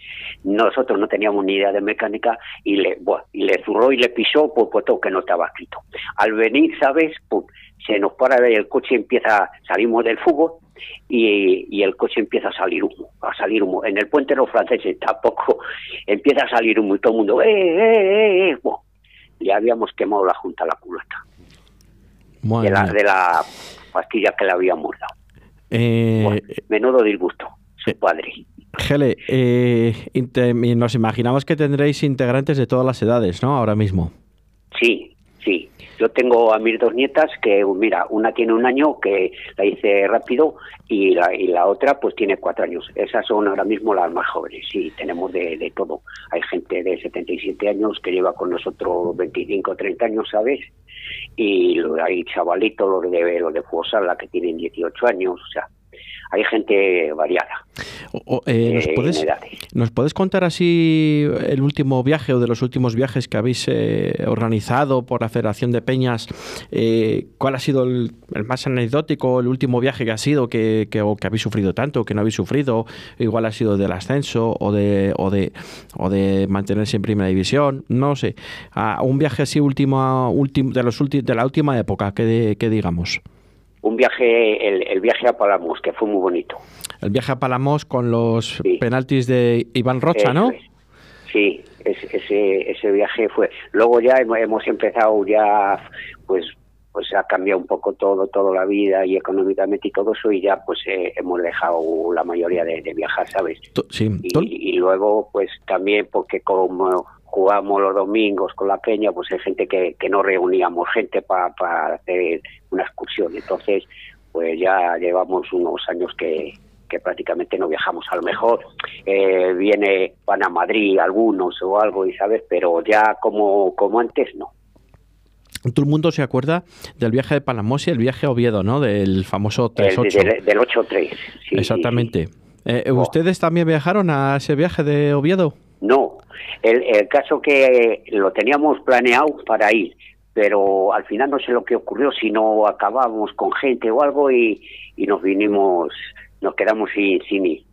Nosotros no teníamos ni idea de mecánica y le, bueno, y le zurró y le pisó, pues, pues todo que no estaba escrito. Al venir, ¿sabes? Pum, se nos para el coche empieza, salimos del fútbol y, y, el coche empieza a salir humo, a salir humo. En el puente de los franceses tampoco empieza a salir humo y todo el mundo, ¡eh, eh, eh! Bueno, ya habíamos quemado la junta la culata. De la, de la, pastilla que le habíamos dado. Eh, menudo disgusto, su padre. Gele, eh, nos imaginamos que tendréis integrantes de todas las edades, ¿no? Ahora mismo. Sí, sí. Yo tengo a mis dos nietas que, mira, una tiene un año que la hice rápido y la, y la otra pues tiene cuatro años. Esas son ahora mismo las más jóvenes. Sí, tenemos de, de todo. Hay gente de 77 años que lleva con nosotros 25 o 30 años, ¿sabes? Y hay chavalitos, los de, los de la que tienen 18 años, o sea, hay gente variada. Eh, ¿nos, puedes, ¿nos, puedes, contar así el último viaje o de los últimos viajes que habéis eh, organizado por la Federación de Peñas? Eh, ¿Cuál ha sido el, más anecdótico, el último viaje que ha sido que, que, que habéis sufrido tanto, que no habéis sufrido? Igual ha sido del ascenso o de, o de, o de mantenerse en primera división, no sé. A un viaje así último, último de, los de la última época, que, que digamos un viaje, el, viaje a Palamos, que fue muy bonito. El viaje a Palamos con los penaltis de Iván Rocha, ¿no? Sí, ese, ese viaje fue. Luego ya hemos empezado ya, pues pues ha cambiado un poco todo, toda la vida y económicamente y todo eso y ya pues eh, hemos dejado la mayoría de, viajar, ¿sabes? Sí. Y, y, luego pues también porque como jugamos los domingos con la peña, pues hay gente que, que no reuníamos gente para hacer una excursión. Entonces, pues ya llevamos unos años que, que prácticamente no viajamos. A lo mejor eh, viene, van a Madrid algunos o algo, y sabes, pero ya como, como antes no. Todo el mundo se acuerda del viaje de Palamos y el viaje a Oviedo, ¿no? Del famoso 3-8. Del, del 8-3. Sí, Exactamente. Eh, oh. ¿Ustedes también viajaron a ese viaje de Oviedo? No, el, el caso que lo teníamos planeado para ir, pero al final no sé lo que ocurrió, si no acabamos con gente o algo y, y nos vinimos, nos quedamos sin, sin ir.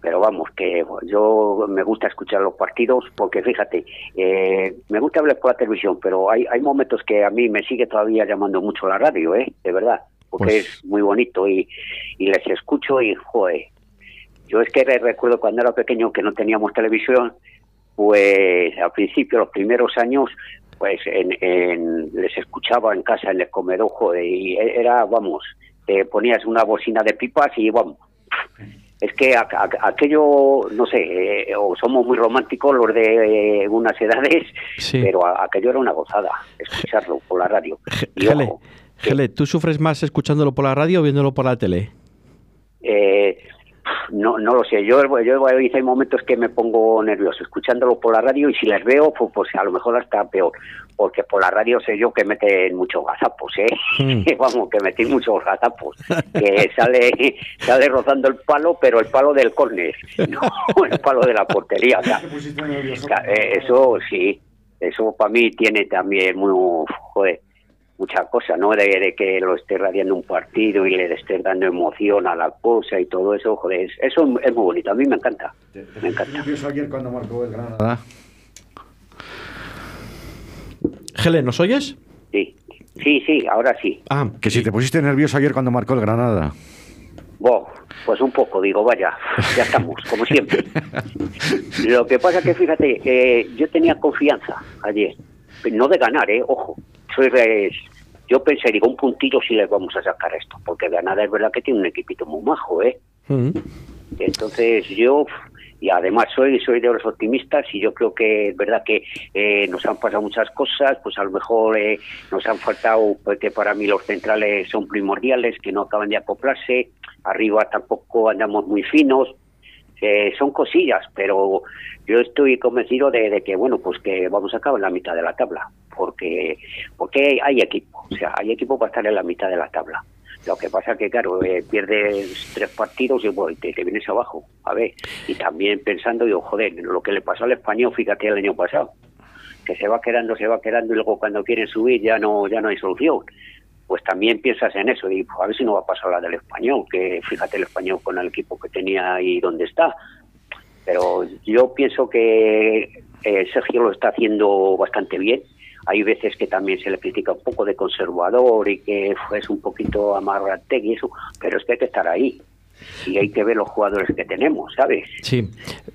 Pero vamos, que yo me gusta escuchar los partidos porque fíjate, eh, me gusta hablar por la televisión, pero hay, hay momentos que a mí me sigue todavía llamando mucho la radio, ¿eh? De verdad, porque pues es muy bonito y, y les escucho y, joder, yo es que recuerdo cuando era pequeño que no teníamos televisión pues al principio, los primeros años, pues en, les escuchaba en casa en el comedor y era, vamos, te ponías una bocina de pipas y vamos. Es que aquello, no sé, eh, o somos muy románticos los de eh, unas edades, pero aquello era una gozada, escucharlo por la radio. Gele, ¿tú sufres más escuchándolo por la radio o viéndolo por la tele? Eh, no, no lo sé. Yo, yo hay momentos que me pongo nervioso escuchándolo por la radio y si les veo, pues, pues a lo mejor hasta peor. Porque por la radio sé yo que meten muchos gazapos, ¿eh? Hmm. Vamos, que meten muchos gazapos. que sale, sale rozando el palo, pero el palo del córner, no el palo de la portería. Eh, eso sí, eso para mí tiene también muy. Joder, mucha cosa, ¿no? De, que lo esté radiando un partido y le esté dando emoción a la cosa y todo eso, joder, eso es muy bonito, a mí me encanta, me encanta. ayer cuando marcó el Granada? Helen, ¿nos oyes? Sí, sí, sí, ahora sí. Ah, que si te pusiste nervioso ayer cuando marcó el Granada. Bo, pues un poco, digo, vaya, ya estamos, como siempre. Lo que pasa que, fíjate, eh, yo tenía confianza ayer, no de ganar, eh, ojo, soy yo pensé, digo, un puntito si le vamos a sacar esto, porque Granada es verdad que tiene un equipito muy majo, ¿eh? Mm. Entonces yo, y además soy, soy de los optimistas y yo creo que es verdad que eh, nos han pasado muchas cosas, pues a lo mejor eh, nos han faltado, porque para mí los centrales son primordiales, que no acaban de acoplarse, arriba tampoco andamos muy finos, eh, son cosillas, pero yo estoy convencido de, que bueno pues que vamos a acabar en la mitad de la tabla porque porque hay equipo o sea hay equipo para estar en la mitad de la tabla. Lo que pasa que claro eh, pierdes tres partidos y bueno, te, vienes abajo a ver y también pensando digo joder lo que le pasó al español fíjate el año pasado que se va quedando se va quedando y luego cuando quieren subir ya no ya no hay solución pues también piensas en eso y pues, a ver si no va a pasar la del español que fíjate el español con el equipo que tenía y dónde está pero yo pienso que eh, Sergio lo está haciendo bastante bien. Hay veces que también se le critica un poco de conservador y que es un poquito amarrate y eso, pero es que hay que estar ahí. Y hay que ver los jugadores que tenemos, ¿sabes? Sí,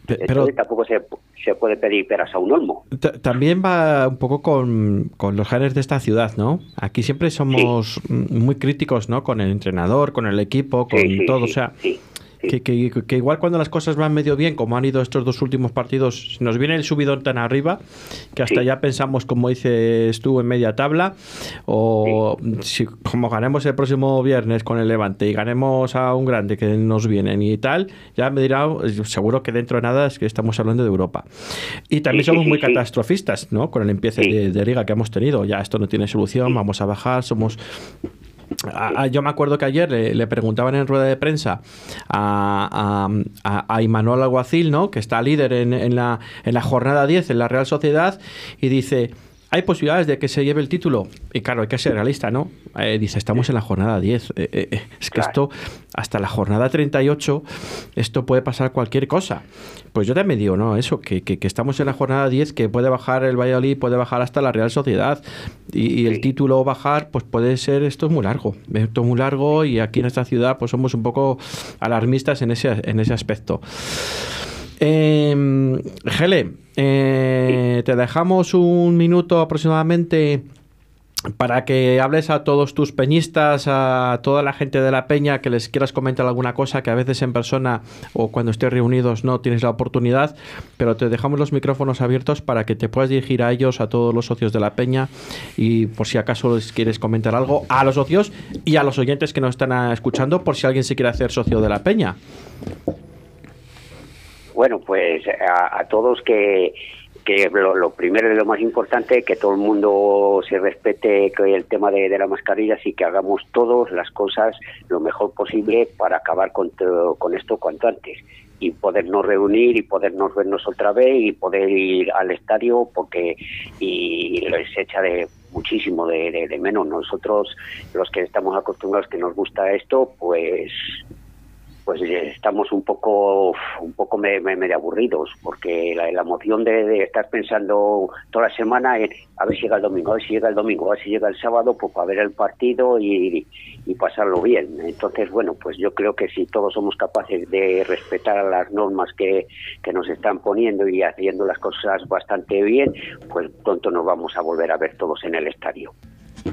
pero tampoco se, se, puede pedir peras a un olmo. También va un poco con, con los genes de esta ciudad, ¿no? Aquí siempre somos muy críticos, ¿no? Con el entrenador, con el equipo, con todo. o sea, que, que, igual cuando las cosas van medio bien, como han ido estos dos últimos partidos, nos viene el subidón tan arriba que hasta ya pensamos, como dices tú, en media tabla. O si como ganemos el próximo viernes con el Levante y ganemos a un grande que nos vienen y tal, ya me dirá, seguro que dentro de nada es que estamos hablando de Europa. Y también somos muy catastrofistas, ¿no? Con el empiece de, de liga que hemos tenido. Ya esto no tiene solución, vamos a bajar, somos yo me acuerdo que ayer le, preguntaban en rueda de prensa a, a, a Imanuel Alguacil, ¿no? que está líder en, en, la, en la jornada 10 en la Real Sociedad, y dice, hay posibilidades de que se lleve el título. Y claro, hay que ser realista, ¿no? Eh, dice, estamos en la jornada 10. Eh, eh, es que esto, hasta la jornada 38, esto puede pasar cualquier cosa. Pues yo también digo, ¿no? Eso, que, que, estamos en la jornada 10, que puede bajar el Valladolid, puede bajar hasta la Real Sociedad. Y, el título bajar, pues puede ser, esto es muy largo. Esto es muy largo y aquí en esta ciudad, pues somos un poco alarmistas en ese, en ese aspecto. Eh, Gele, eh, te dejamos un minuto aproximadamente para que hables a todos tus peñistas, a toda la gente de la peña, que les quieras comentar alguna cosa que a veces en persona o cuando estés reunidos no tienes la oportunidad, pero te dejamos los micrófonos abiertos para que te puedas dirigir a ellos, a todos los socios de la peña y por si acaso les quieres comentar algo a los socios y a los oyentes que nos están escuchando por si alguien se quiere hacer socio de la peña. Bueno, pues a, todos que, que lo, primero y lo más importante, que todo el mundo se respete que el tema de, las mascarillas y que hagamos todos las cosas lo mejor posible para acabar con, con esto cuanto antes. Y podernos reunir y podernos vernos otra vez y poder ir al estadio porque y les echa de muchísimo de, de menos. Nosotros los que estamos acostumbrados que nos gusta esto pues pues eh, estamos un poco un poco medio aburridos porque la, emoción de, estar pensando toda la semana en a ver si llega el domingo, a ver si llega el domingo, a ver si llega el sábado, pues para ver el partido y, pasarlo bien. Entonces, bueno, pues yo creo que si todos somos capaces de respetar las normas que, que nos están poniendo y haciendo las cosas bastante bien, pues pronto nos vamos a volver a ver todos en el estadio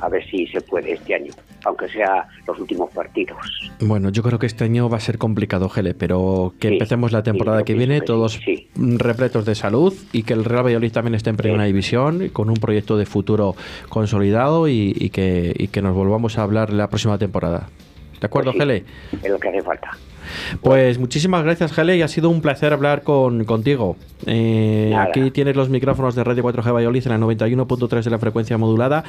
a ver si se puede este año, aunque sea los últimos partidos. Bueno, yo creo que este año va a ser complicado, Gele, pero que empecemos la temporada que viene todos repletos de salud y que el Real Valladolid también esté en primera división con un proyecto de futuro consolidado y, que, y que nos volvamos a hablar la próxima temporada. ¿De acuerdo, pues Gele? Es lo que hace falta. Pues muchísimas gracias, Gele, y ha sido un placer hablar con, contigo. Eh, aquí tienes los micrófonos de Radio 4G Valladolid en la 91.3 de la frecuencia modulada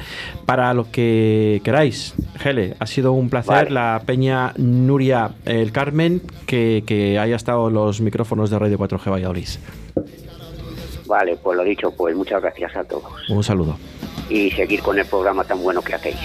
para lo que queráis. Gele, ha sido un placer. La peña Nuria El Carmen, que, que haya estado en los micrófonos de Radio 4G Valladolid. Vale, pues lo dicho, pues muchas gracias a todos. Un saludo. y seguir con el programa tan bueno que hacéis.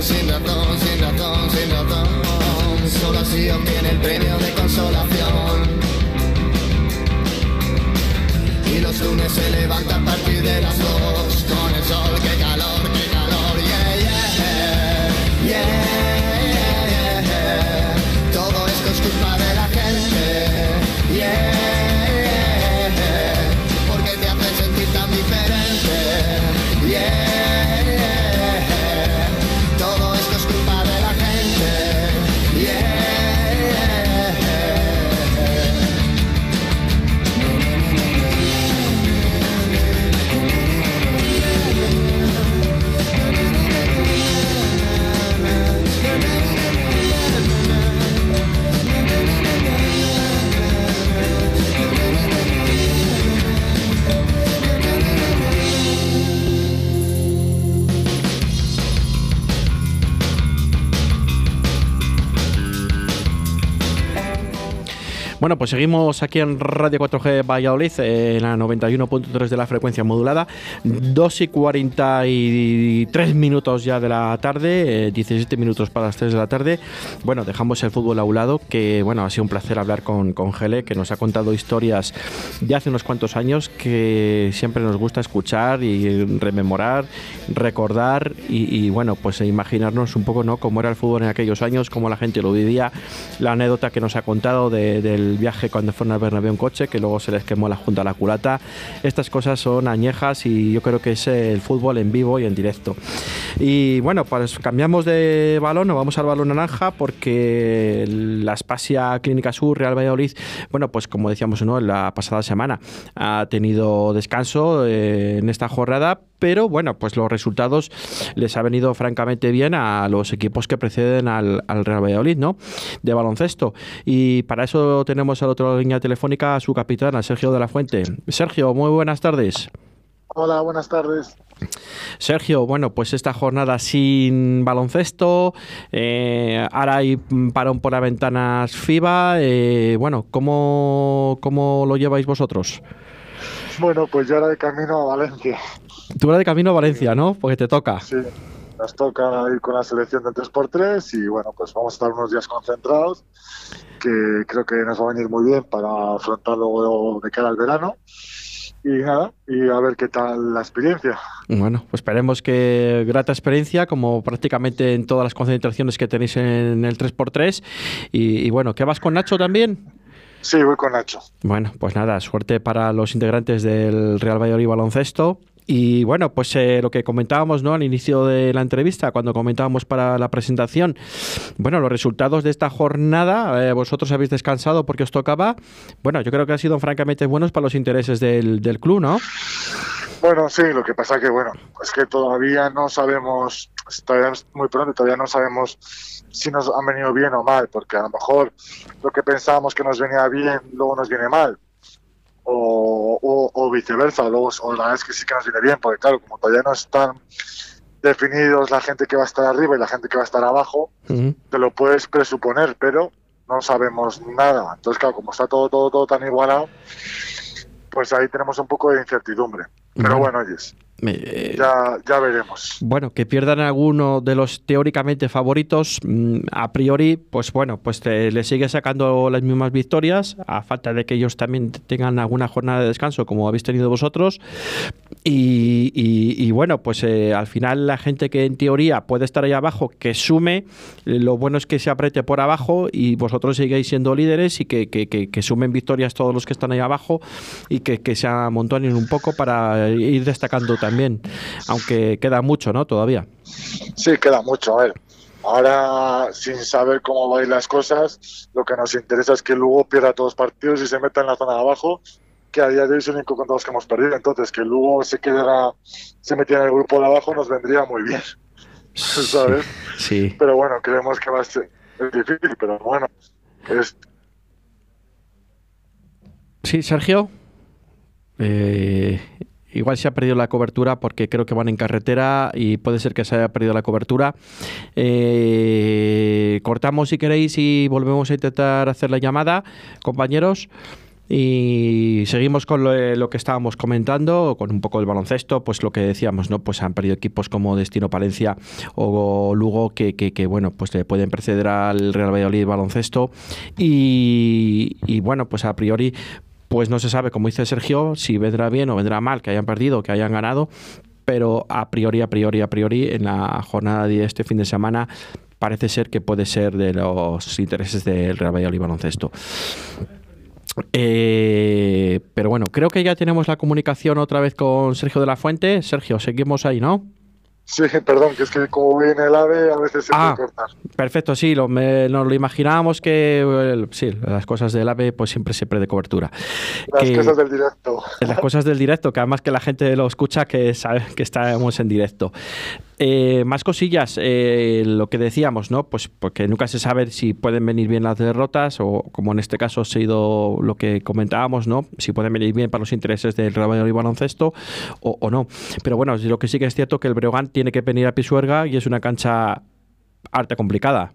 Sin razón, sin razón, sin razón. Solo así obtiene el premio de consolación. Y los lunes se levanta a partir de las dos. Pues seguimos aquí en Radio 4G Valladolid, en la 91.3 de la frecuencia modulada. 2 y 43 minutos ya de la tarde, 17 eh, minutos para las 3 de la tarde. Bueno, dejamos el fútbol a un lado, que bueno, ha sido un placer hablar con, con Gele, que nos ha contado historias de hace unos cuantos años que siempre nos gusta escuchar y rememorar, recordar y, bueno, pues imaginarnos un poco, ¿no? Cómo era el fútbol en aquellos años, cómo la gente lo vivía, la anécdota que nos ha contado del viaje cuando fueron al Bernabéu en coche, que luego se les quemó la junta a la culata. Estas cosas son añejas y yo creo que es el fútbol en vivo y en directo. Y bueno, pues cambiamos de balón, nos vamos al balón naranja porque la Spasia Clínica Sur Real Valladolid, bueno, pues como decíamos ¿no? la pasada semana, ha tenido descanso eh, en esta jornada, pero bueno, pues los resultados les ha venido francamente bien a los equipos que preceden al, Real Valladolid, ¿no? De baloncesto. Y para eso tenemos al otro línea telefónica a su capitán, a Sergio de la Fuente. Sergio, muy buenas tardes. Hola, buenas tardes. Sergio, bueno, pues esta jornada sin baloncesto, eh, ahora hay parón por las ventanas FIBA, eh, bueno, ¿cómo, ¿cómo lo lleváis vosotros? Bueno, pues yo ahora de camino a Valencia. Tú eres de camino a Valencia, ¿no? Porque te toca. Sí, nos toca ir con la selección de 3x3 y bueno, pues vamos a estar unos días concentrados que creo que nos va a venir muy bien para afrontarlo de cara al verano. Y nada, y a ver qué tal la experiencia. Bueno, pues esperemos que grata experiencia, como prácticamente en todas las concentraciones que tenéis en el 3x3. Y, y bueno, ¿qué vas con Nacho también? Sí, voy con Nacho. Bueno, pues nada, suerte para los integrantes del Real Valladolid Baloncesto y bueno, pues eh, lo que comentábamos ¿no? al inicio de la entrevista, cuando comentábamos para la presentación, bueno, los resultados de esta jornada, eh, vosotros habéis descansado porque os tocaba, bueno, yo creo que han sido francamente buenos para los intereses del, del club, ¿no? Bueno, sí, lo que pasa que, bueno, es que todavía no sabemos, todavía es muy pronto, todavía no sabemos si nos han venido bien o mal, porque a lo mejor lo que pensábamos que nos venía bien, luego nos viene mal o, viceversa, luego, o la verdad es que sí que nos viene bien, porque claro, como todavía no están definidos la gente que va a estar arriba y la gente que va a estar abajo, te lo puedes presuponer, pero no sabemos nada. Entonces, claro, como está todo, todo, todo tan igualado, pues ahí tenemos un poco de incertidumbre. Pero bueno, oyes, eh, ya, ya, veremos. Bueno, que pierdan alguno de los teóricamente favoritos, mm, a priori, pues bueno, pues le sigue sacando las mismas victorias, a falta de que ellos también tengan alguna jornada de descanso como habéis tenido vosotros. Y, bueno, pues eh, al final la gente que en teoría puede estar ahí abajo, que sume, lo bueno es que se apriete por abajo y vosotros sigáis siendo líderes y que, sumen victorias todos los que están ahí abajo y que, se amontonen un poco para ir destacando también también, aunque queda mucho, ¿no? Todavía. Sí, queda mucho. A ver, ahora sin saber cómo van las cosas, lo que nos interesa es que luego pierda todos los partidos y se meta en la zona de abajo que a día de hoy es el único contra los que hemos perdido. Entonces, que luego se quedara, se metiera en el grupo de abajo nos vendría muy bien. ¿Sabes? Sí. Pero bueno, creemos que va a ser difícil, pero bueno. Es... Sí, Sergio. Eh, igual se ha perdido la cobertura porque creo que van en carretera y puede ser que se haya perdido la cobertura. Eh, cortamos si queréis y volvemos a intentar hacer la llamada, compañeros. Y seguimos con lo, que estábamos comentando, con un poco del baloncesto, pues lo que decíamos, ¿no? Pues han perdido equipos como Destino Palencia o Lugo que, que, bueno, pues le pueden preceder al Real Valladolid baloncesto. Y, y bueno, pues a priori pues no se sabe, como dice Sergio, si vendrá bien o vendrá mal, que hayan perdido, que hayan ganado, pero a priori, a priori, a priori, en la jornada de este fin de semana parece ser que puede ser de los intereses del Real Valladolid baloncesto. Eh, pero bueno, creo que ya tenemos la comunicación otra vez con Sergio de la Fuente. Sergio, seguimos ahí, ¿no? Sí, perdón, que es que como viene el ave a veces se ah, puede cortar. Perfecto, sí, lo, nos lo imaginábamos que sí, las cosas del ave pues siempre se de cobertura. Las cosas del directo. Las cosas del directo, que además que la gente lo escucha que sabe que estamos en directo. Eh, más cosillas, eh, lo que decíamos, ¿no? Pues porque nunca se sabe si pueden venir bien las derrotas o como en este caso ha sido lo que comentábamos, ¿no? Si pueden venir bien para los intereses del Real Valladolid baloncesto o, o, no. Pero bueno, lo que sí que es cierto que el Breogán tiene que venir a Pisuerga y es una cancha arte complicada.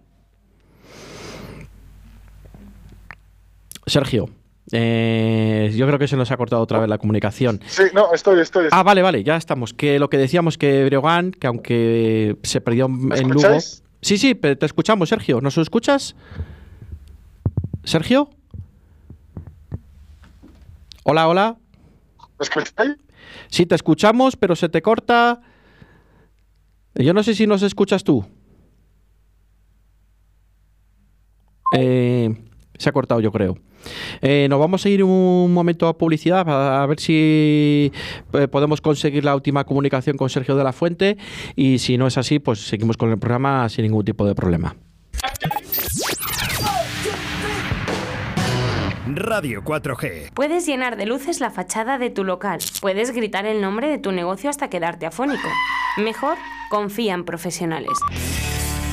Sergio. Eh, yo creo que se nos ha cortado otra vez la comunicación. Sí, no, estoy, estoy. Ah, vale, vale, ya estamos. Que lo que decíamos que Breogán, que aunque se perdió en Lugo. Sí, sí, te escuchamos, Sergio. ¿Nos escuchas? ¿Sergio? Hola, hola. ¿Me escucháis? Sí, te escuchamos, pero se te corta. Yo no sé si nos escuchas tú. Eh, se ha cortado, yo creo. Eh, nos vamos a ir un momento a publicidad a, ver si eh, podemos conseguir la última comunicación con Sergio de la Fuente y si no es así, pues seguimos con el programa sin ningún tipo de problema. Radio 4G. Puedes llenar de luces la fachada de tu local. Puedes gritar el nombre de tu negocio hasta quedarte afónico. Mejor, confía en profesionales.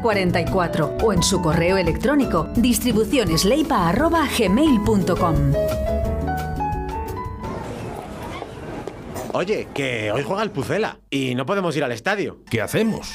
44 o en su correo electrónico distribucionesleipa.gmail.com. Oye, que hoy juega el Pucela y no podemos ir al estadio. ¿Qué hacemos?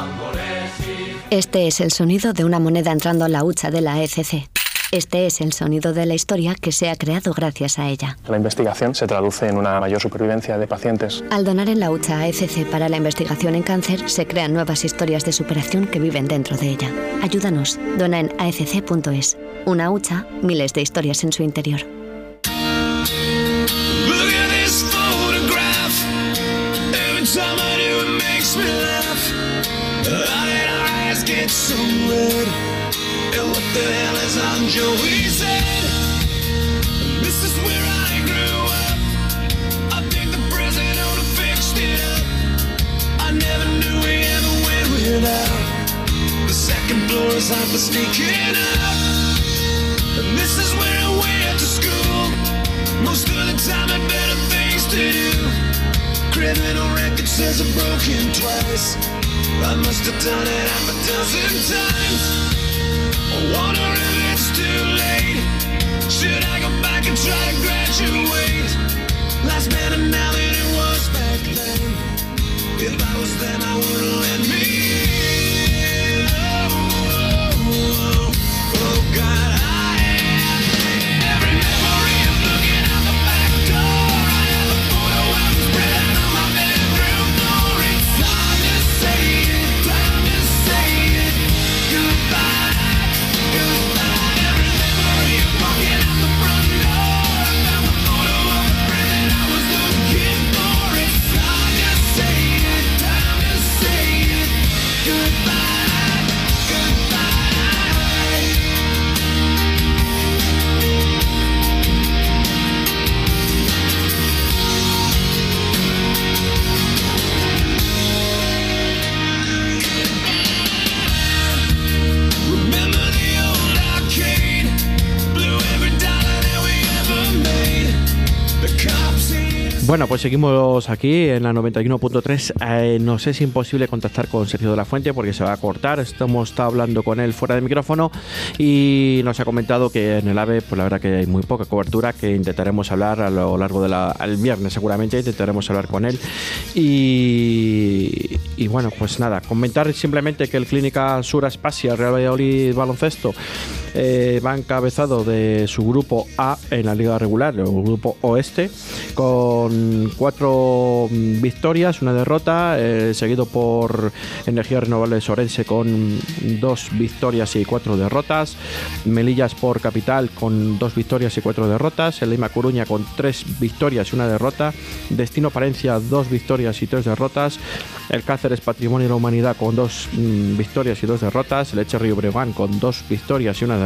Este es el sonido de una moneda entrando a la hucha de la ECC. Este es el sonido de la historia que se ha creado gracias a ella. La investigación se traduce en una mayor supervivencia de pacientes. Al donar en la hucha AECC para la investigación en cáncer, se crean nuevas historias de superación que viven dentro de ella. Ayúdanos. Dona en aecc.es. Una hucha, miles de historias en su interior. Floor is for sneaking up. And this is where I went to school. Most of the time I better things to do. are broken twice. I must have done it half a dozen times. I wonder if it's too late. Should I go back and try to graduate? Life's better now Bueno, pues seguimos aquí en la 91.3. Eh, nos es imposible contactar con Sergio de la Fuente porque se va a cortar. Estamos está hablando con él fuera de micrófono y nos ha comentado que en el AVE, pues la verdad que hay muy poca cobertura, que intentaremos hablar a lo largo del viernes seguramente, intentaremos hablar con él. Y, y bueno, pues nada, comentar simplemente que el Clínica Sur Aspasia Real Valladolid Baloncesto eh, va encabezado de su grupo A en la liga regular, el grupo Oeste, con cuatro mm, victorias, una derrota, eh, seguido por Energía Renovable Sorense con dos victorias y cuatro derrotas, Melillas por Capital con dos victorias y cuatro derrotas, el Lima Coruña con tres victorias y una derrota, Destino Palencia dos victorias y tres derrotas, el Cáceres Patrimonio de la Humanidad con dos mm, victorias y dos derrotas, el Eche Río Breogán con dos victorias y una derrota,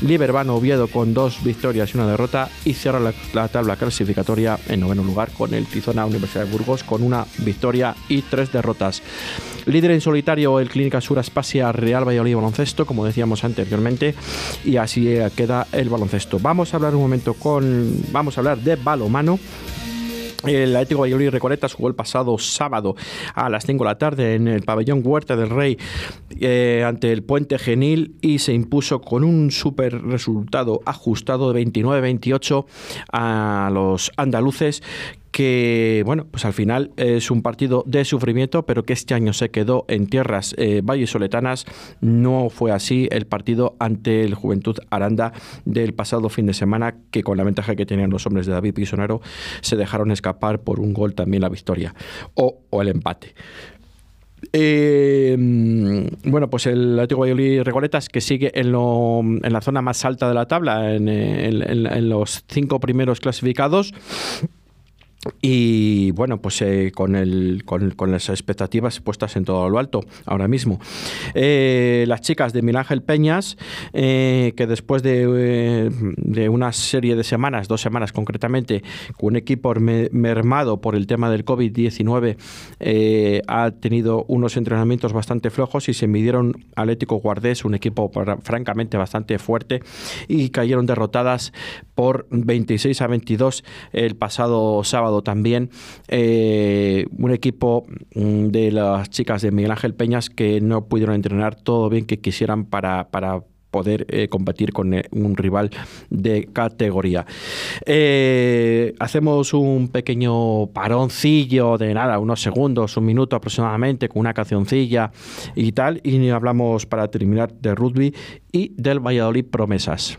Liberbano Oviedo con dos victorias y una derrota y cierra la, la tabla clasificatoria en noveno lugar con el Tizona Universidad de Burgos con una victoria y tres derrotas. Líder en solitario el Clínica Sur Aspasia Real Valladolid Baloncesto, como decíamos anteriormente, y así queda el baloncesto. Vamos a hablar un momento con, vamos a hablar de balomano. El Atlético Valladolid Recoletas jugó el pasado sábado a las 5 de la tarde en el pabellón Huerta del Rey eh, ante el Puente Genil y se impuso con un super resultado ajustado de 29-28 a los andaluces que bueno, pues al final es un partido de sufrimiento, pero que este año se quedó en tierras eh, vallesoletanas. No fue así el partido ante el Juventud Aranda del pasado fin de semana, que con la ventaja que tenían los hombres de David Pisonero se dejaron escapar por un gol también la victoria o, el empate. Eh, bueno, pues el Atlético Valladolid Recoletas que sigue en, lo- en la zona más alta de la tabla, en, en los cinco primeros clasificados. Y bueno, pues eh, con, el, con, con las expectativas puestas en todo lo alto ahora mismo. Eh, las chicas de Miguel Ángel Peñas, eh, que después de, eh, de una serie de semanas, dos semanas concretamente, con un equipo me- mermado por el tema del COVID-19, eh, ha tenido unos entrenamientos bastante flojos y se midieron Atlético Guardés, un equipo para- francamente bastante fuerte, y cayeron derrotadas por 26 a 22 el pasado sábado también. Eh, un equipo mm, de las chicas de Miguel Ángel Peñas que no pudieron entrenar todo bien que quisieran para, para poder eh, competir con eh, un rival de categoría. Eh, hacemos un pequeño paroncillo de nada, unos segundos, un minuto aproximadamente, con una cancioncilla y tal, y hablamos para terminar de rugby y del Valladolid Promesas.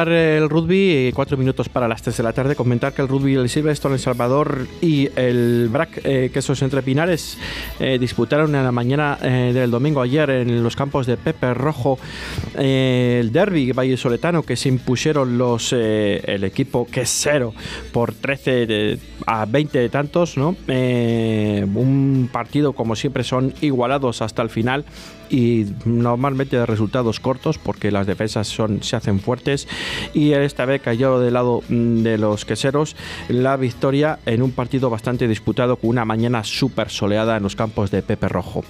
Comentar el rugby, eh, cuatro minutos para las 3 de la tarde. Comentar que el rugby el Silverstone, El Salvador y el BRAC, eh, Quesos Entre Pinares, eh, disputaron en la mañana eh, del domingo ayer en los campos de Pepe Rojo eh, el derby Valle Soletano, que se impusieron los eh, el equipo quesero por 13 de- a 20 de tantos, ¿no? Eh, un partido, como siempre, son igualados hasta el final y normalmente de resultados cortos porque las defensas son, se hacen fuertes y esta vez cayó del lado mm, de los queseros la victoria en un partido bastante disputado con una mañana súper soleada en los campos de Pepe Rojo.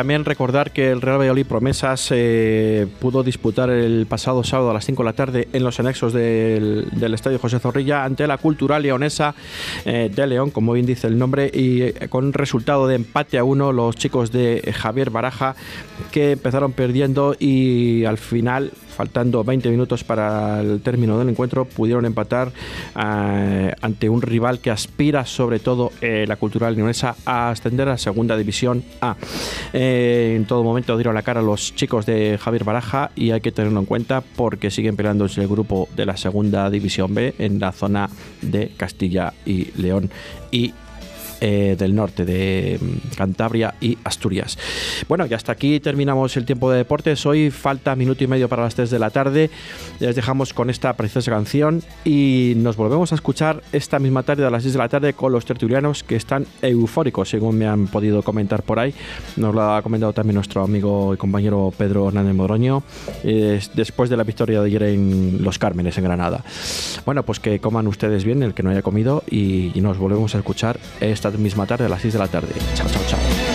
También recordar que el Real Valladolid Promesas eh, pudo disputar el pasado sábado a las 5 de la tarde en los anexos del, del Estadio José Zorrilla ante la Cultural Leonesa eh, de León, como bien dice el nombre, y eh, con resultado de empate a uno los chicos de Javier Baraja que empezaron perdiendo y al final faltando 20 minutos para el término del encuentro, pudieron empatar eh, ante un rival que aspira sobre todo eh, la cultural leonesa a ascender a segunda división A. Eh, en todo momento dieron la cara a los chicos de Javier Baraja y hay que tenerlo en cuenta porque siguen peleando en el grupo de la segunda división B en la zona de Castilla y León y eh, del norte de mm, Cantabria y Asturias. Bueno, y hasta aquí terminamos el tiempo de deportes. Hoy falta minuto y medio para las 3 de la tarde. Les dejamos con esta preciosa canción y nos volvemos a escuchar esta misma tarde a las 6 de la tarde con los tertulianos que están eufóricos, según me han podido comentar por ahí. Nos lo ha comentado también nuestro amigo y compañero Pedro Hernández Moroño eh, después de la victoria de ayer en Los Cármenes, en Granada. Bueno, pues que coman ustedes bien, el que no haya comido, y, y nos volvemos a escuchar misma tarde a las 6 de la tarde. Chao, chao, chao.